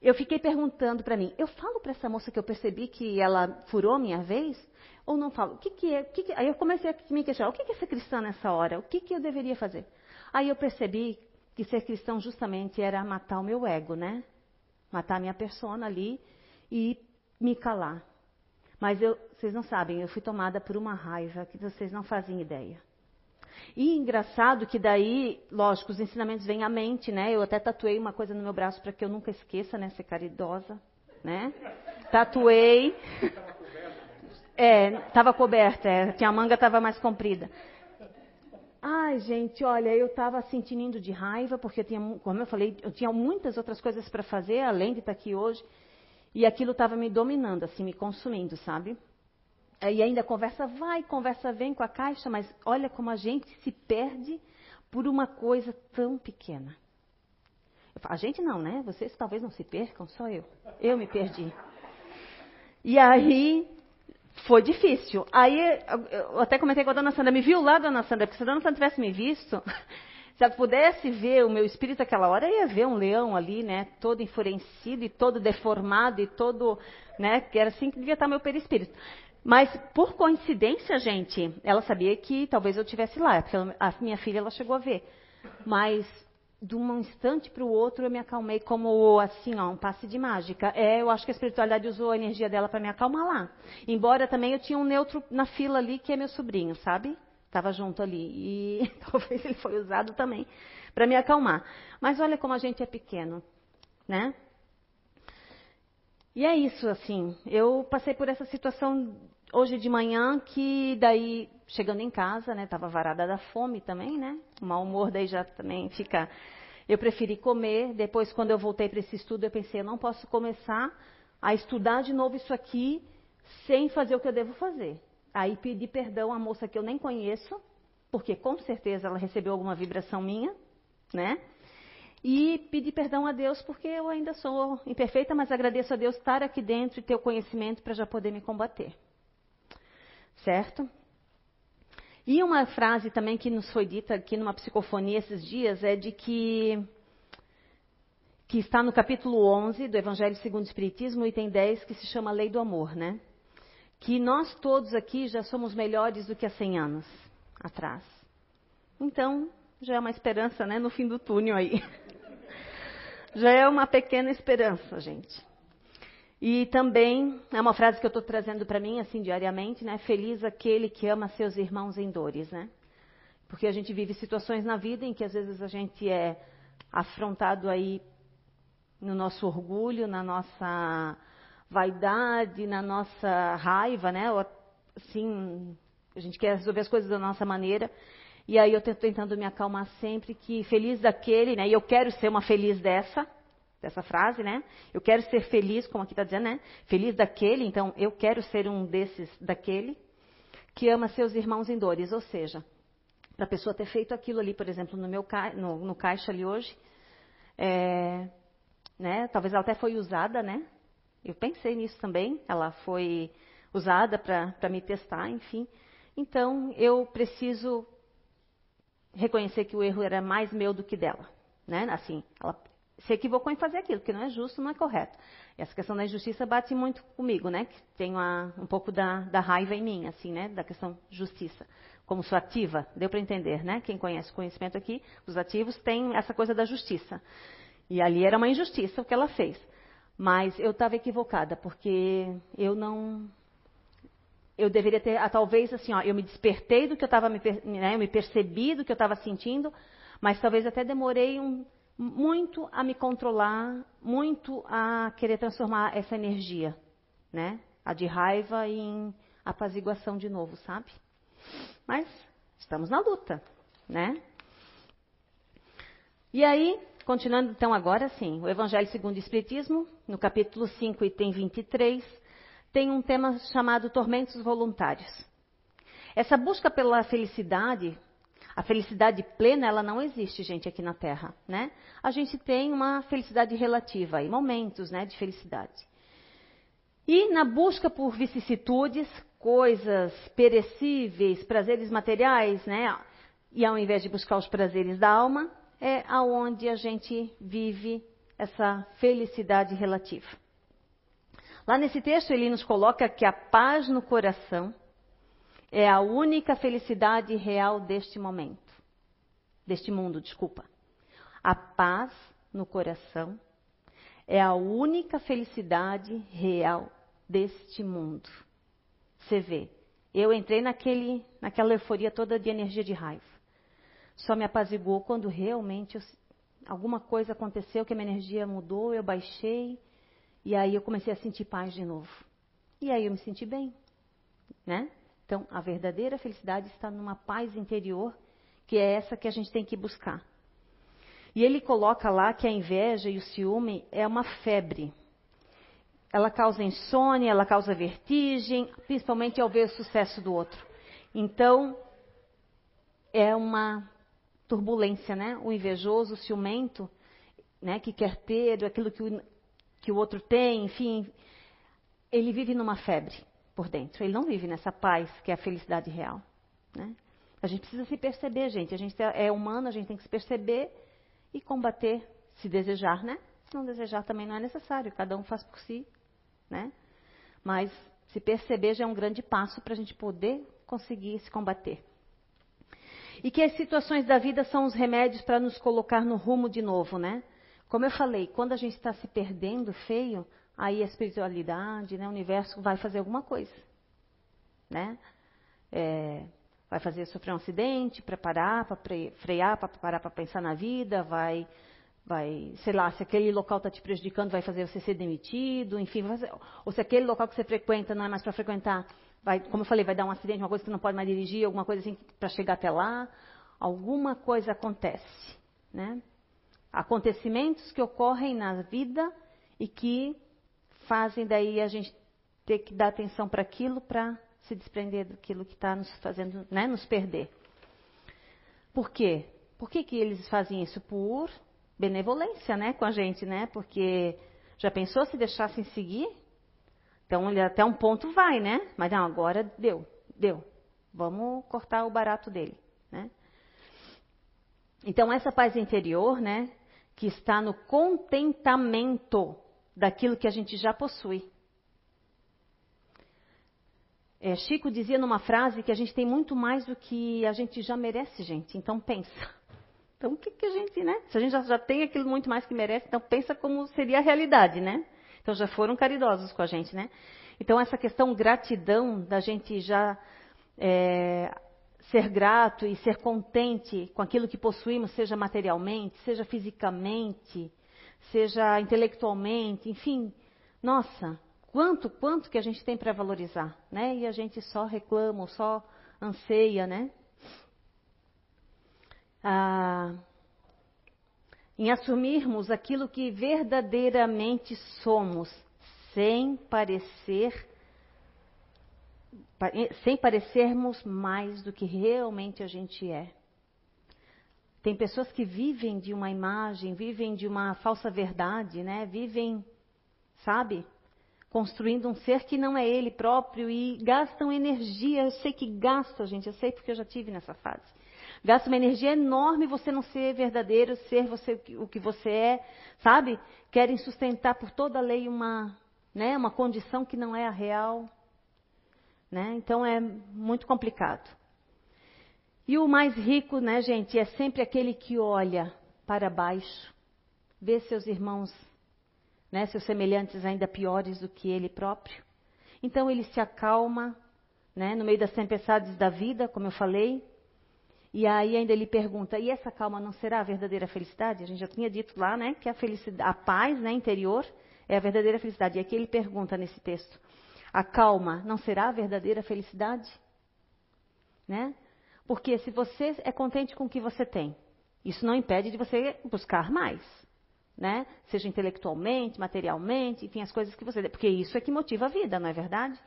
[SPEAKER 1] Eu fiquei perguntando para mim, eu falo para essa moça que eu percebi que ela furou minha vez? Ou não falo? O que, que é? Que que... Aí eu comecei a me questionar, o que, que é ser cristã nessa hora? O que, que eu deveria fazer? Aí eu percebi que ser cristão justamente era matar o meu ego, né? Matar a minha persona ali e me calar. Mas eu, vocês não sabem, eu fui tomada por uma raiva que vocês não fazem ideia. E engraçado que daí, lógico, os ensinamentos vêm à mente, né? Eu até tatuei uma coisa no meu braço para que eu nunca esqueça, né? Ser caridosa, né? Tatuei. É, estava coberta, é, a manga estava mais comprida. Ai, gente, olha, eu estava sentindo de raiva, porque eu tinha, como eu falei, eu tinha muitas outras coisas para fazer, além de estar aqui hoje, e aquilo estava me dominando, assim, me consumindo, sabe? E ainda conversa vai, conversa vem com a caixa, mas olha como a gente se perde por uma coisa tão pequena. a gente não, né? Vocês talvez não se percam, só eu. Eu me perdi. E aí foi difícil. Aí eu até comentei com a dona Sandra, me viu lá, dona Sandra, porque se a dona Sandra tivesse me visto, Se ela pudesse ver o meu espírito aquela hora, ia ver um leão ali, né? Todo enfurecido e todo deformado e todo, né? Que era assim que devia estar meu perispírito. Mas, por coincidência, gente, ela sabia que talvez eu estivesse lá, porque a minha filha ela chegou a ver. Mas, de um instante para o outro, eu me acalmei como, assim, ó, um passe de mágica. É, eu acho que a espiritualidade usou a energia dela para me acalmar lá. Embora também eu tinha um neutro na fila ali, que é meu sobrinho, sabe? Estava junto ali. E talvez ele foi usado também para me acalmar. Mas olha como a gente é pequeno, né? E é isso, assim. Eu passei por essa situação hoje de manhã que daí, chegando em casa, né, estava varada da fome também, né? O mau humor daí já também fica. Eu preferi comer. Depois, quando eu voltei para esse estudo, eu pensei, eu não posso começar a estudar de novo isso aqui sem fazer o que eu devo fazer. Aí pedi perdão à moça que eu nem conheço, porque com certeza ela recebeu alguma vibração minha, né? E pedir perdão a Deus porque eu ainda sou imperfeita, mas agradeço a Deus estar aqui dentro e ter o conhecimento para já poder me combater. Certo? E uma frase também que nos foi dita aqui numa psicofonia esses dias é de que que está no capítulo 11 do Evangelho segundo o Espiritismo, item 10, que se chama Lei do Amor, né? Que nós todos aqui já somos melhores do que há 100 anos atrás. Então, já é uma esperança, né, no fim do túnel aí. já é uma pequena esperança, gente. E também é uma frase que eu estou trazendo para mim assim diariamente, né? Feliz aquele que ama seus irmãos em dores, né? Porque a gente vive situações na vida em que às vezes a gente é afrontado aí no nosso orgulho, na nossa vaidade, na nossa raiva, né? Ou, assim, a gente quer resolver as coisas da nossa maneira. E aí eu estou tentando me acalmar sempre que feliz daquele, né? E eu quero ser uma feliz dessa, dessa frase, né? Eu quero ser feliz, como aqui está dizendo, né? Feliz daquele, então eu quero ser um desses daquele que ama seus irmãos em dores. Ou seja, para a pessoa ter feito aquilo ali, por exemplo, no meu ca... no, no caixa ali hoje, é... né? Talvez ela até foi usada, né? Eu pensei nisso também. Ela foi usada para me testar, enfim. Então eu preciso reconhecer que o erro era mais meu do que dela, né? Assim, ela se equivocou em fazer aquilo, que não é justo, não é correto. E essa questão da injustiça bate muito comigo, né? Que tenho a, um pouco da, da, raiva em mim, assim, né? Da questão justiça. Como sou ativa, deu para entender, né? Quem conhece o conhecimento aqui, os ativos têm essa coisa da justiça. E ali era uma injustiça o que ela fez. Mas eu estava equivocada, porque eu não. Eu deveria ter, ah, talvez assim, ó, eu me despertei do que eu estava né, eu me percebi do que eu estava sentindo, mas talvez até demorei um, muito a me controlar, muito a querer transformar essa energia, né? A de raiva em apaziguação de novo, sabe? Mas estamos na luta, né? E aí, continuando então agora sim, o Evangelho segundo o Espiritismo, no capítulo 5, item 23, tem um tema chamado tormentos voluntários. Essa busca pela felicidade a felicidade plena, ela não existe, gente, aqui na Terra, né? A gente tem uma felicidade relativa, e momentos, né, de felicidade. E na busca por vicissitudes, coisas perecíveis, prazeres materiais, né? E ao invés de buscar os prazeres da alma, é aonde a gente vive essa felicidade relativa. Lá nesse texto ele nos coloca que a paz no coração é a única felicidade real deste momento. Deste mundo, desculpa. A paz no coração é a única felicidade real deste mundo. Você vê, eu entrei naquele, naquela euforia toda de energia de raiva. Só me apaziguou quando realmente eu, alguma coisa aconteceu que a minha energia mudou, eu baixei e aí eu comecei a sentir paz de novo. E aí eu me senti bem, né? Então, a verdadeira felicidade está numa paz interior, que é essa que a gente tem que buscar. E ele coloca lá que a inveja e o ciúme é uma febre. Ela causa insônia, ela causa vertigem, principalmente ao ver o sucesso do outro. Então, é uma turbulência, né? O invejoso, o ciumento, né? Que quer ter aquilo que o, que o outro tem, enfim, ele vive numa febre por dentro. Ele não vive nessa paz que é a felicidade real. Né? A gente precisa se perceber, gente. A gente é humano, a gente tem que se perceber e combater, se desejar, né? Se não desejar também não é necessário, cada um faz por si, né? Mas se perceber já é um grande passo para a gente poder conseguir se combater. E que as situações da vida são os remédios para nos colocar no rumo de novo, né? Como eu falei, quando a gente está se perdendo feio, aí a espiritualidade, né, o universo vai fazer alguma coisa, né? É, vai fazer sofrer um acidente, preparar para frear, para parar para pensar na vida, vai, vai, sei lá, se aquele local está te prejudicando, vai fazer você ser demitido, enfim, fazer, ou se aquele local que você frequenta não é mais para frequentar, vai, como eu falei, vai dar um acidente, uma coisa que você não pode mais dirigir, alguma coisa assim para chegar até lá, alguma coisa acontece, né? Acontecimentos que ocorrem na vida e que fazem daí a gente ter que dar atenção para aquilo para se desprender daquilo que está nos fazendo, né, nos perder. Por quê? Por que, que eles fazem isso? Por benevolência, né, com a gente, né? Porque já pensou se deixassem seguir? Então ele até um ponto vai, né? Mas não, agora deu, deu. Vamos cortar o barato dele, né? Então essa paz interior, né, que está no contentamento daquilo que a gente já possui. É, Chico dizia numa frase que a gente tem muito mais do que a gente já merece, gente. Então pensa. Então o que, que a gente, né? Se a gente já, já, tem aquilo muito mais que merece, então pensa como seria a realidade, né? Então já foram caridosos com a gente, né? Então essa questão gratidão da gente já é, ser grato e ser contente com aquilo que possuímos, seja materialmente, seja fisicamente, seja intelectualmente, enfim, nossa, quanto, quanto que a gente tem para valorizar, né? E a gente só reclama, só anseia, né? Ah, em assumirmos aquilo que verdadeiramente somos, sem parecer sem parecermos mais do que realmente a gente é. Tem pessoas que vivem de uma imagem, vivem de uma falsa verdade, né? Vivem, sabe? Construindo um ser que não é ele próprio e gastam energia. Eu sei que gasta, gente, eu sei porque eu já tive nessa fase. Gasta uma energia enorme você não ser verdadeiro, ser você o que você é, sabe? Querem sustentar por toda a lei uma, né, uma condição que não é a real. Né? Então é muito complicado. E o mais rico, né, gente, é sempre aquele que olha para baixo, vê seus irmãos, né, seus semelhantes ainda piores do que ele próprio. Então ele se acalma, né, no meio das tempestades da vida, como eu falei. E aí ainda ele pergunta: e essa calma não será a verdadeira felicidade? A gente já tinha dito lá, né, que a felicidade, a paz, né, interior é a verdadeira felicidade. E aqui ele pergunta nesse texto: a calma não será a verdadeira felicidade? Né? Porque se você é contente com o que você tem, isso não impede de você buscar mais. Né? Seja intelectualmente, materialmente, enfim, as coisas que você. Porque isso é que motiva a vida, não é verdade?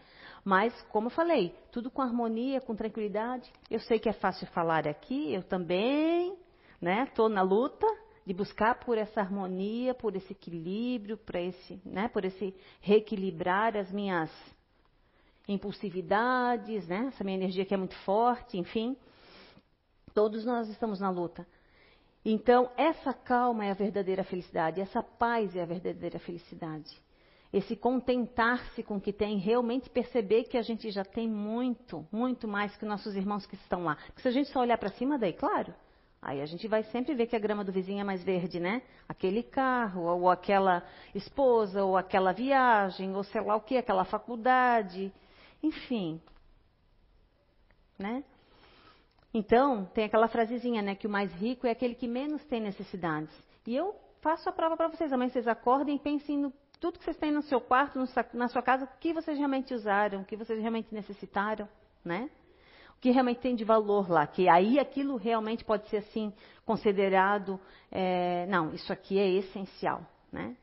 [SPEAKER 1] Mas, como eu falei, tudo com harmonia, com tranquilidade. Eu sei que é fácil falar aqui, eu também estou né, na luta de buscar por essa harmonia, por esse equilíbrio, por esse, né, por esse reequilibrar as minhas impulsividades, né? Essa minha energia que é muito forte, enfim. Todos nós estamos na luta. Então, essa calma é a verdadeira felicidade, essa paz é a verdadeira felicidade. Esse contentar-se com o que tem, realmente perceber que a gente já tem muito, muito mais que nossos irmãos que estão lá. Porque se a gente só olhar para cima, daí, claro, aí a gente vai sempre ver que a grama do vizinho é mais verde, né? Aquele carro, ou aquela esposa, ou aquela viagem, ou sei lá o que, aquela faculdade. Enfim. Né? Então, tem aquela frasezinha, né, que o mais rico é aquele que menos tem necessidades. E eu faço a prova para vocês. Amanhã vocês acordem e pensem no tudo que vocês têm no seu quarto, no, na sua casa, o que vocês realmente usaram, o que vocês realmente necessitaram, né? Que realmente tem de valor lá, que aí aquilo realmente pode ser assim considerado, é, não, isso aqui é essencial, né?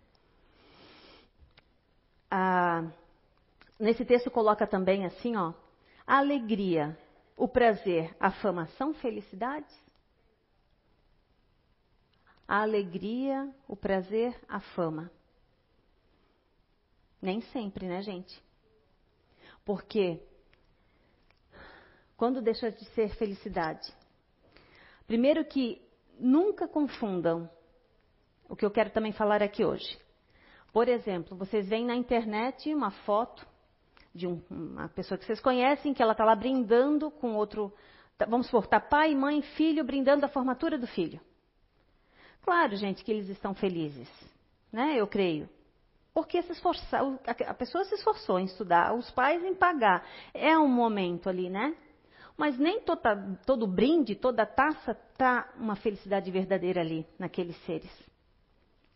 [SPEAKER 1] Ah, nesse texto coloca também assim, ó, a alegria, o prazer, a fama são felicidades? A alegria, o prazer, a fama. Nem sempre, né, gente? Porque Quando deixa de ser felicidade? Primeiro que nunca confundam o que eu quero também falar aqui hoje. Por exemplo, vocês veem na internet uma foto de um, uma pessoa que vocês conhecem, que ela está lá brindando com outro. Tá, vamos supor, está pai, mãe, filho brindando a formatura do filho. Claro, gente, que eles estão felizes, né? Eu creio. Porque se esforçar, a pessoa se esforçou em estudar, os pais em pagar. É um momento ali, né? Mas nem toda, todo brinde, toda taça está uma felicidade verdadeira ali, naqueles seres.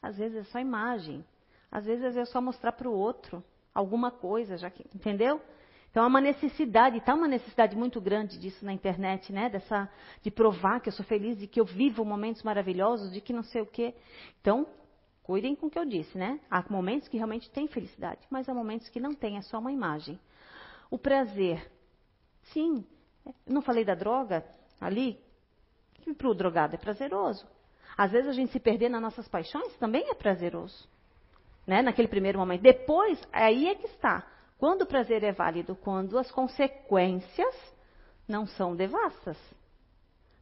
[SPEAKER 1] Às vezes é só imagem. Às vezes é só mostrar para o outro alguma coisa, já que, entendeu? Então há uma necessidade, está uma necessidade muito grande disso na internet, né? Dessa, de provar que eu sou feliz, de que eu vivo momentos maravilhosos, de que não sei o quê. Então, cuidem com o que eu disse, né? Há momentos que realmente tem felicidade, mas há momentos que não tem, é só uma imagem. O prazer, sim. Não falei da droga ali? Para o drogado é prazeroso. Às vezes a gente se perder nas nossas paixões também é prazeroso. Né? Naquele primeiro momento. Depois, aí é que está. Quando o prazer é válido? Quando as consequências não são devastas.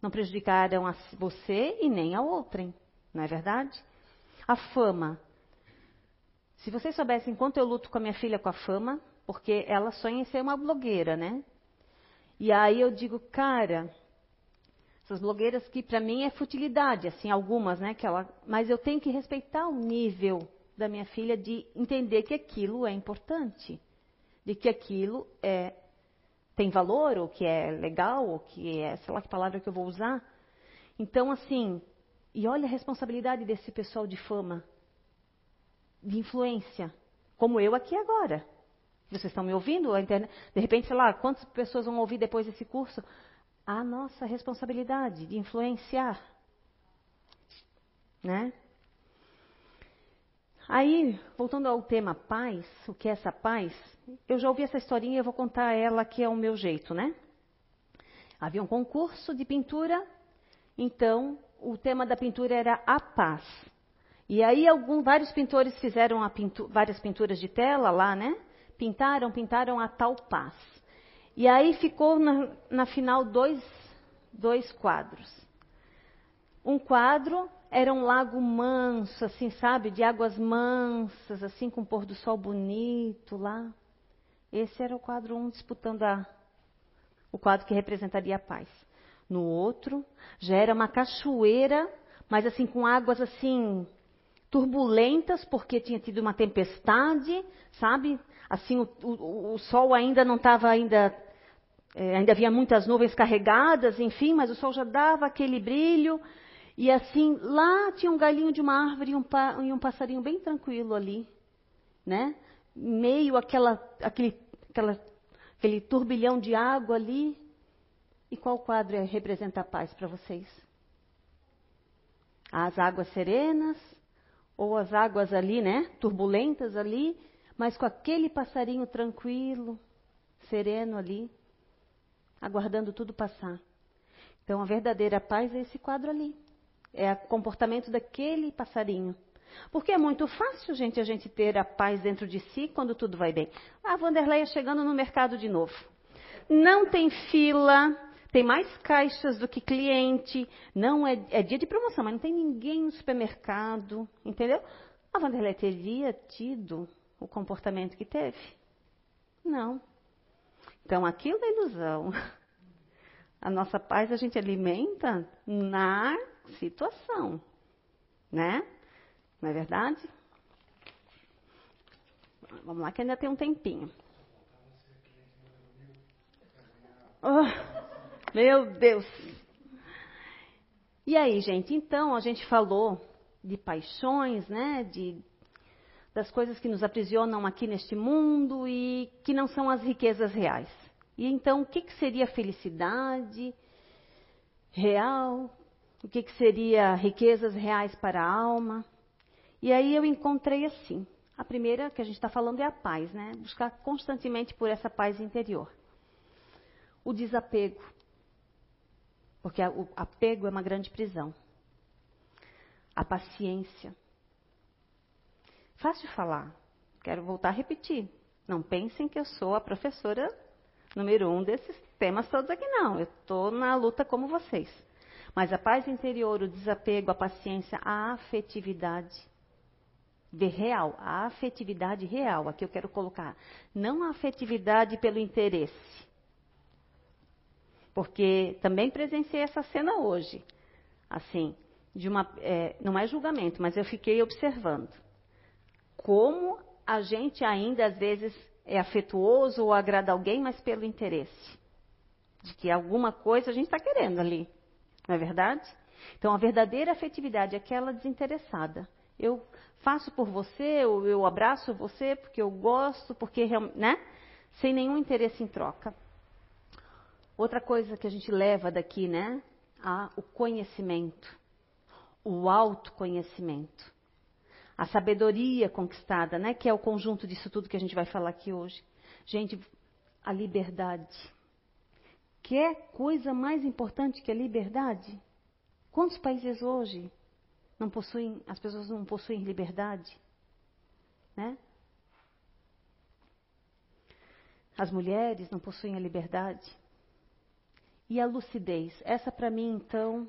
[SPEAKER 1] Não prejudicaram a você e nem a outrem. Não é verdade? A fama. Se vocês soubessem quanto eu luto com a minha filha com a fama, porque ela sonha em ser uma blogueira, né? E aí eu digo, cara, essas blogueiras que para mim é futilidade, assim, algumas, né? Que ela, mas eu tenho que respeitar o nível da minha filha de entender que aquilo é importante de que aquilo é, tem valor, ou que é legal, ou que é, sei lá que palavra que eu vou usar. Então, assim, e olha a responsabilidade desse pessoal de fama, de influência, como eu aqui agora. Vocês estão me ouvindo? De repente, sei lá, quantas pessoas vão ouvir depois desse curso? A nossa responsabilidade de influenciar. Né? Aí, voltando ao tema paz, o que é essa paz? Eu já ouvi essa historinha e eu vou contar ela que é o meu jeito, né? Havia um concurso de pintura, então o tema da pintura era a paz. E aí algum, vários pintores fizeram pintu, várias pinturas de tela lá, né? Pintaram, pintaram a tal paz. E aí ficou na, na final dois, dois quadros. Um quadro era um lago manso, assim, sabe? De águas mansas, assim, com o pôr do sol bonito lá. Esse era o quadro 1 um, disputando a, o quadro que representaria a paz. No outro, já era uma cachoeira, mas assim, com águas assim, turbulentas, porque tinha tido uma tempestade, sabe? Assim, o, o, o sol ainda não estava ainda. É, ainda havia muitas nuvens carregadas, enfim, mas o sol já dava aquele brilho. E assim, lá tinha um galinho de uma árvore e um, e um passarinho bem tranquilo ali, né? Meio aquela, aquele, aquela, aquele turbilhão de água ali. E qual quadro é, representa a paz para vocês? As águas serenas ou as águas ali, né? Turbulentas ali, mas com aquele passarinho tranquilo, sereno ali, aguardando tudo passar. Então a verdadeira paz é esse quadro ali. É o comportamento daquele passarinho. Porque é muito fácil, gente, a gente ter a paz dentro de si quando tudo vai bem. A Vanderleia chegando no mercado de novo. Não tem fila, tem mais caixas do que cliente, não é, é dia de promoção, mas não tem ninguém no supermercado, entendeu? A Vanderleia teria tido o comportamento que teve? Não. Então aquilo é ilusão. A nossa paz a gente alimenta na situação, né? Não é verdade? Vamos lá que ainda tem um tempinho. Oh, meu Deus. E aí, gente? Então, a gente falou de paixões, né? De, das coisas que nos aprisionam aqui neste mundo e que não são as riquezas reais. E então, o que, que seria felicidade real? o que, que seria riquezas reais para a alma. E aí eu encontrei assim. A primeira que a gente está falando é a paz, né? Buscar constantemente por essa paz interior. O desapego. Porque o apego é uma grande prisão. A paciência. Fácil de falar. Quero voltar a repetir. Não pensem que eu sou a professora número um desses temas todos aqui, não. Eu estou na luta como vocês. Mas a paz interior, o desapego, a paciência, a afetividade de real, a afetividade real, aqui eu quero colocar, não a afetividade pelo interesse. Porque também presenciei essa cena hoje, assim, de uma, é, não é julgamento, mas eu fiquei observando como a gente ainda às vezes é afetuoso ou agrada alguém, mas pelo interesse de que alguma coisa a gente está querendo ali, não é verdade? Então a verdadeira afetividade é aquela desinteressada. Eu faço por você, ou eu abraço você porque eu gosto, porque, né? Sem nenhum interesse em troca. Outra coisa que a gente leva daqui, né? A, o conhecimento, o autoconhecimento, a sabedoria conquistada, né? Que é o conjunto disso tudo que a gente vai falar aqui hoje. Gente, a liberdade. Quer coisa mais importante que a liberdade? Quantos países hoje não possuem, as pessoas não possuem liberdade, né? As mulheres não possuem a liberdade. E a lucidez, essa para mim então,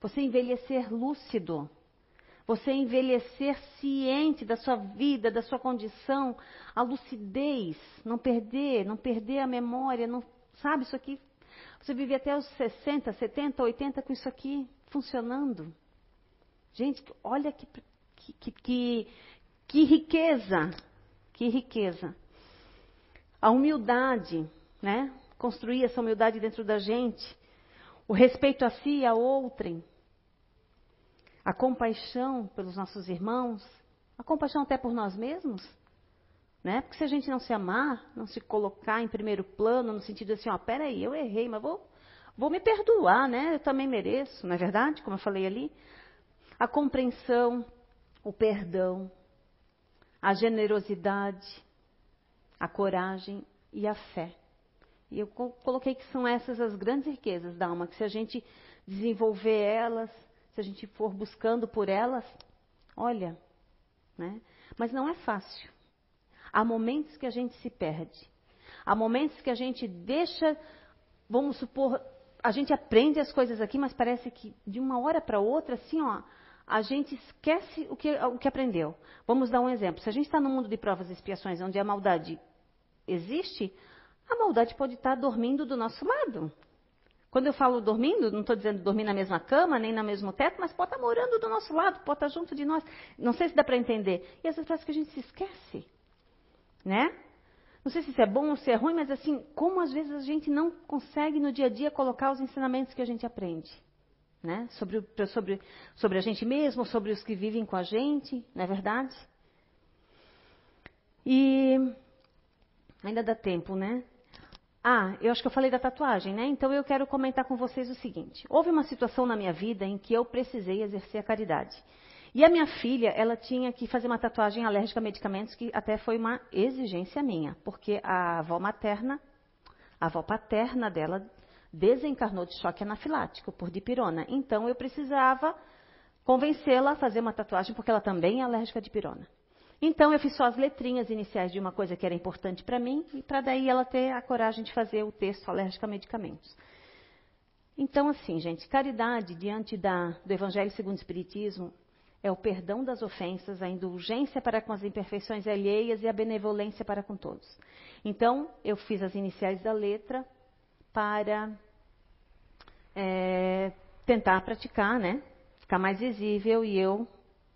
[SPEAKER 1] você envelhecer lúcido, você envelhecer ciente da sua vida, da sua condição, a lucidez, não perder, não perder a memória, não, sabe isso aqui? Você vive até os 60, 70, 80 com isso aqui funcionando. Gente, olha que, que, que, que riqueza, que riqueza. A humildade, né? Construir essa humildade dentro da gente. O respeito a si e a outrem. A compaixão pelos nossos irmãos. A compaixão até por nós mesmos. Né? Porque se a gente não se amar, não se colocar em primeiro plano, no sentido assim, ó, peraí, eu errei, mas vou, vou me perdoar, né? Eu também mereço, não é verdade? Como eu falei ali a compreensão, o perdão, a generosidade, a coragem e a fé. E eu coloquei que são essas as grandes riquezas da alma, que se a gente desenvolver elas, se a gente for buscando por elas, olha, né? Mas não é fácil. Há momentos que a gente se perde. Há momentos que a gente deixa, vamos supor, a gente aprende as coisas aqui, mas parece que de uma hora para outra, assim, ó, a gente esquece o que, o que aprendeu. Vamos dar um exemplo. Se a gente está no mundo de provas e expiações, onde a maldade existe, a maldade pode estar dormindo do nosso lado. Quando eu falo dormindo, não estou dizendo dormir na mesma cama, nem no mesmo teto, mas pode estar morando do nosso lado, pode estar junto de nós. Não sei se dá para entender. E às vezes parece que a gente se esquece. Né? Não sei se isso é bom ou se é ruim, mas assim, como às vezes a gente não consegue no dia a dia colocar os ensinamentos que a gente aprende né? Sobre, sobre, sobre a gente mesmo, sobre os que vivem com a gente, não é verdade? E ainda dá tempo, né? Ah, eu acho que eu falei da tatuagem, né? Então eu quero comentar com vocês o seguinte: houve uma situação na minha vida em que eu precisei exercer a caridade. E a minha filha, ela tinha que fazer uma tatuagem alérgica a medicamentos, que até foi uma exigência minha, porque a avó materna, a avó paterna dela desencarnou de choque anafilático por dipirona. Então eu precisava convencê-la a fazer uma tatuagem porque ela também é alérgica a dipirona. Então eu fiz só as letrinhas iniciais de uma coisa que era importante para mim e para daí ela ter a coragem de fazer o texto alérgico a medicamentos. Então assim, gente, caridade diante da, do Evangelho segundo o Espiritismo é o perdão das ofensas, a indulgência para com as imperfeições alheias e a benevolência para com todos. Então, eu fiz as iniciais da letra para é, tentar praticar, né? Ficar mais visível e eu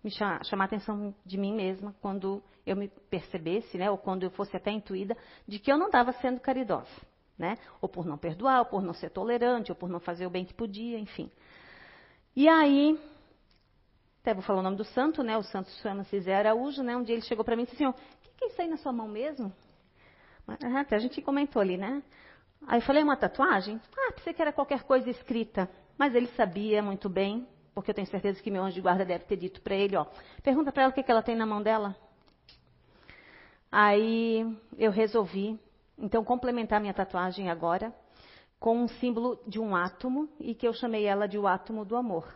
[SPEAKER 1] me chamar, chamar a atenção de mim mesma quando eu me percebesse, né? Ou quando eu fosse até intuída de que eu não estava sendo caridosa, né? Ou por não perdoar, ou por não ser tolerante, ou por não fazer o bem que podia, enfim. E aí, até vou falar o nome do santo, né? O santo chama-se Zé Araújo, né? Um dia ele chegou para mim e disse assim, o que, que é isso aí na sua mão mesmo? Até a gente comentou ali, né? Aí eu falei, uma tatuagem? Ah, pensei que era qualquer coisa escrita. Mas ele sabia muito bem, porque eu tenho certeza que meu anjo de guarda deve ter dito para ele, ó, pergunta para ela o que, que ela tem na mão dela. Aí eu resolvi, então, complementar minha tatuagem agora com um símbolo de um átomo e que eu chamei ela de o átomo do amor.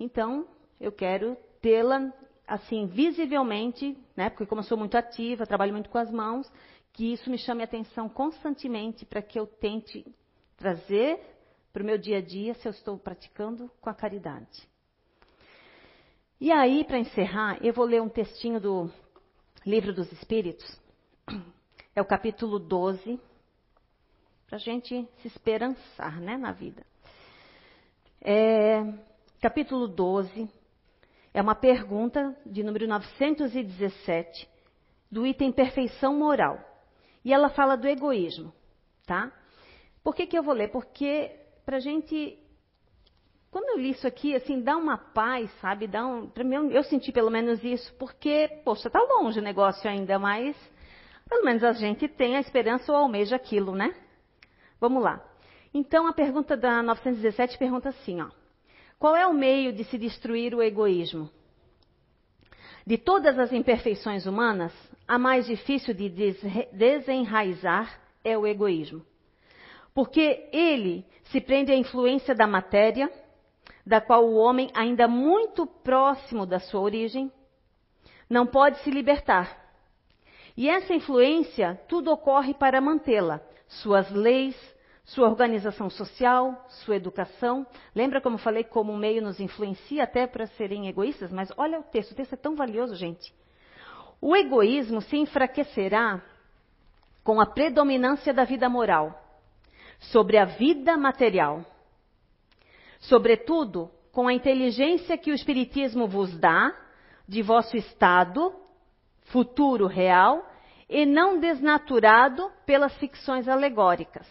[SPEAKER 1] Então, eu quero tê-la assim visivelmente, né, porque como eu sou muito ativa, trabalho muito com as mãos, que isso me chame a atenção constantemente para que eu tente trazer para o meu dia a dia se eu estou praticando com a caridade. E aí, para encerrar, eu vou ler um textinho do Livro dos Espíritos. É o capítulo 12, para a gente se esperançar né, na vida. É, capítulo 12 é uma pergunta de número 917, do item perfeição moral. E ela fala do egoísmo, tá? Por que, que eu vou ler? Porque para a gente. Quando eu li isso aqui, assim, dá uma paz, sabe? Dá um, mim, eu senti pelo menos isso, porque, poxa, tá longe o negócio ainda, mas pelo menos a gente tem a esperança ou almeja aquilo, né? Vamos lá. Então, a pergunta da 917 pergunta assim, ó. Qual é o meio de se destruir o egoísmo? De todas as imperfeições humanas, a mais difícil de desenraizar é o egoísmo. Porque ele se prende à influência da matéria, da qual o homem, ainda muito próximo da sua origem, não pode se libertar. E essa influência, tudo ocorre para mantê-la. Suas leis, sua organização social, sua educação. Lembra como falei como o meio nos influencia até para serem egoístas? Mas olha o texto, o texto é tão valioso, gente. O egoísmo se enfraquecerá com a predominância da vida moral sobre a vida material. Sobretudo, com a inteligência que o Espiritismo vos dá de vosso estado futuro real e não desnaturado pelas ficções alegóricas.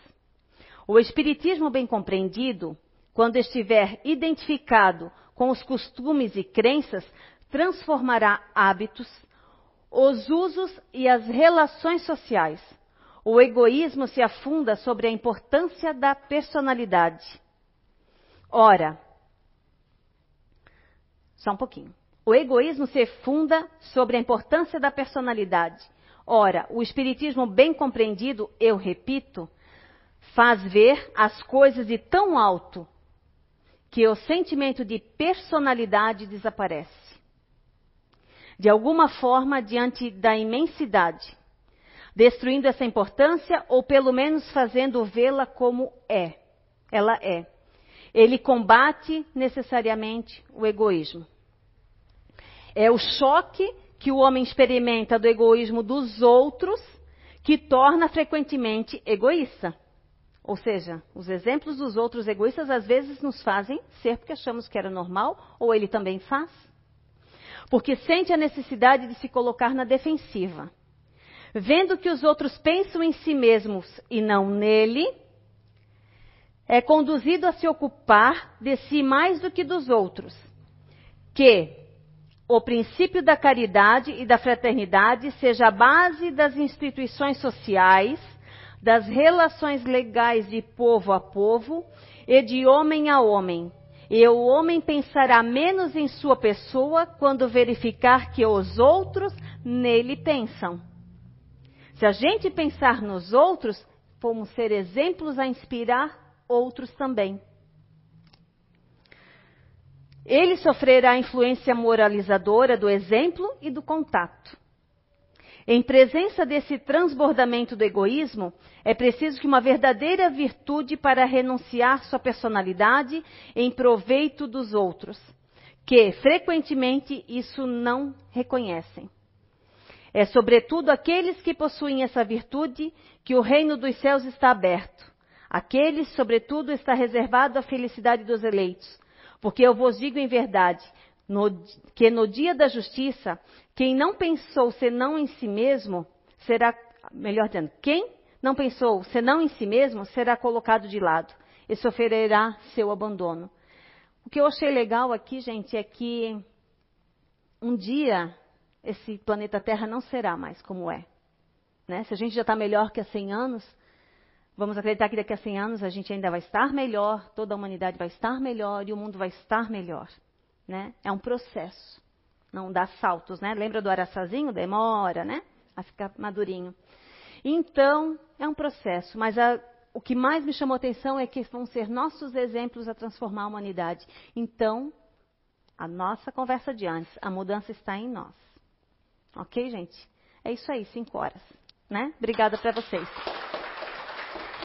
[SPEAKER 1] O Espiritismo bem compreendido, quando estiver identificado com os costumes e crenças, transformará hábitos, os usos e as relações sociais. O egoísmo se afunda sobre a importância da personalidade. Ora, só um pouquinho. O egoísmo se funda sobre a importância da personalidade. Ora, o espiritismo bem compreendido, eu repito, faz ver as coisas de tão alto que o sentimento de personalidade desaparece. De alguma forma, diante da imensidade, destruindo essa importância ou pelo menos fazendo vê-la como é. Ela é. Ele combate necessariamente o egoísmo. É o choque que o homem experimenta do egoísmo dos outros que torna frequentemente egoísta. Ou seja, os exemplos dos outros egoístas às vezes nos fazem ser porque achamos que era normal, ou ele também faz. Porque sente a necessidade de se colocar na defensiva. Vendo que os outros pensam em si mesmos e não nele, é conduzido a se ocupar de si mais do que dos outros. Que o princípio da caridade e da fraternidade seja a base das instituições sociais das relações legais de povo a povo e de homem a homem. E o homem pensará menos em sua pessoa quando verificar que os outros nele pensam. Se a gente pensar nos outros, vamos ser exemplos a inspirar outros também. Ele sofrerá a influência moralizadora do exemplo e do contato. Em presença desse transbordamento do egoísmo, é preciso que uma verdadeira virtude para renunciar sua personalidade em proveito dos outros, que frequentemente isso não reconhecem. É sobretudo aqueles que possuem essa virtude que o reino dos céus está aberto. Aqueles, sobretudo, está reservado à felicidade dos eleitos. Porque eu vos digo em verdade, no, que no dia da justiça, quem não pensou senão em si mesmo, será, melhor dizendo, quem não pensou senão em si mesmo, será colocado de lado e sofrerá seu abandono. O que eu achei legal aqui, gente, é que um dia esse planeta Terra não será mais como é. Né? Se a gente já está melhor que há 100 anos, vamos acreditar que daqui a 100 anos a gente ainda vai estar melhor, toda a humanidade vai estar melhor e o mundo vai estar melhor. Né? É um processo, não dá saltos, né? Lembra do araçazinho? Demora, né? A ficar madurinho. Então, é um processo, mas a, o que mais me chamou atenção é que vão ser nossos exemplos a transformar a humanidade. Então, a nossa conversa de antes, a mudança está em nós. Ok, gente? É isso aí, cinco horas. Né? Obrigada para vocês.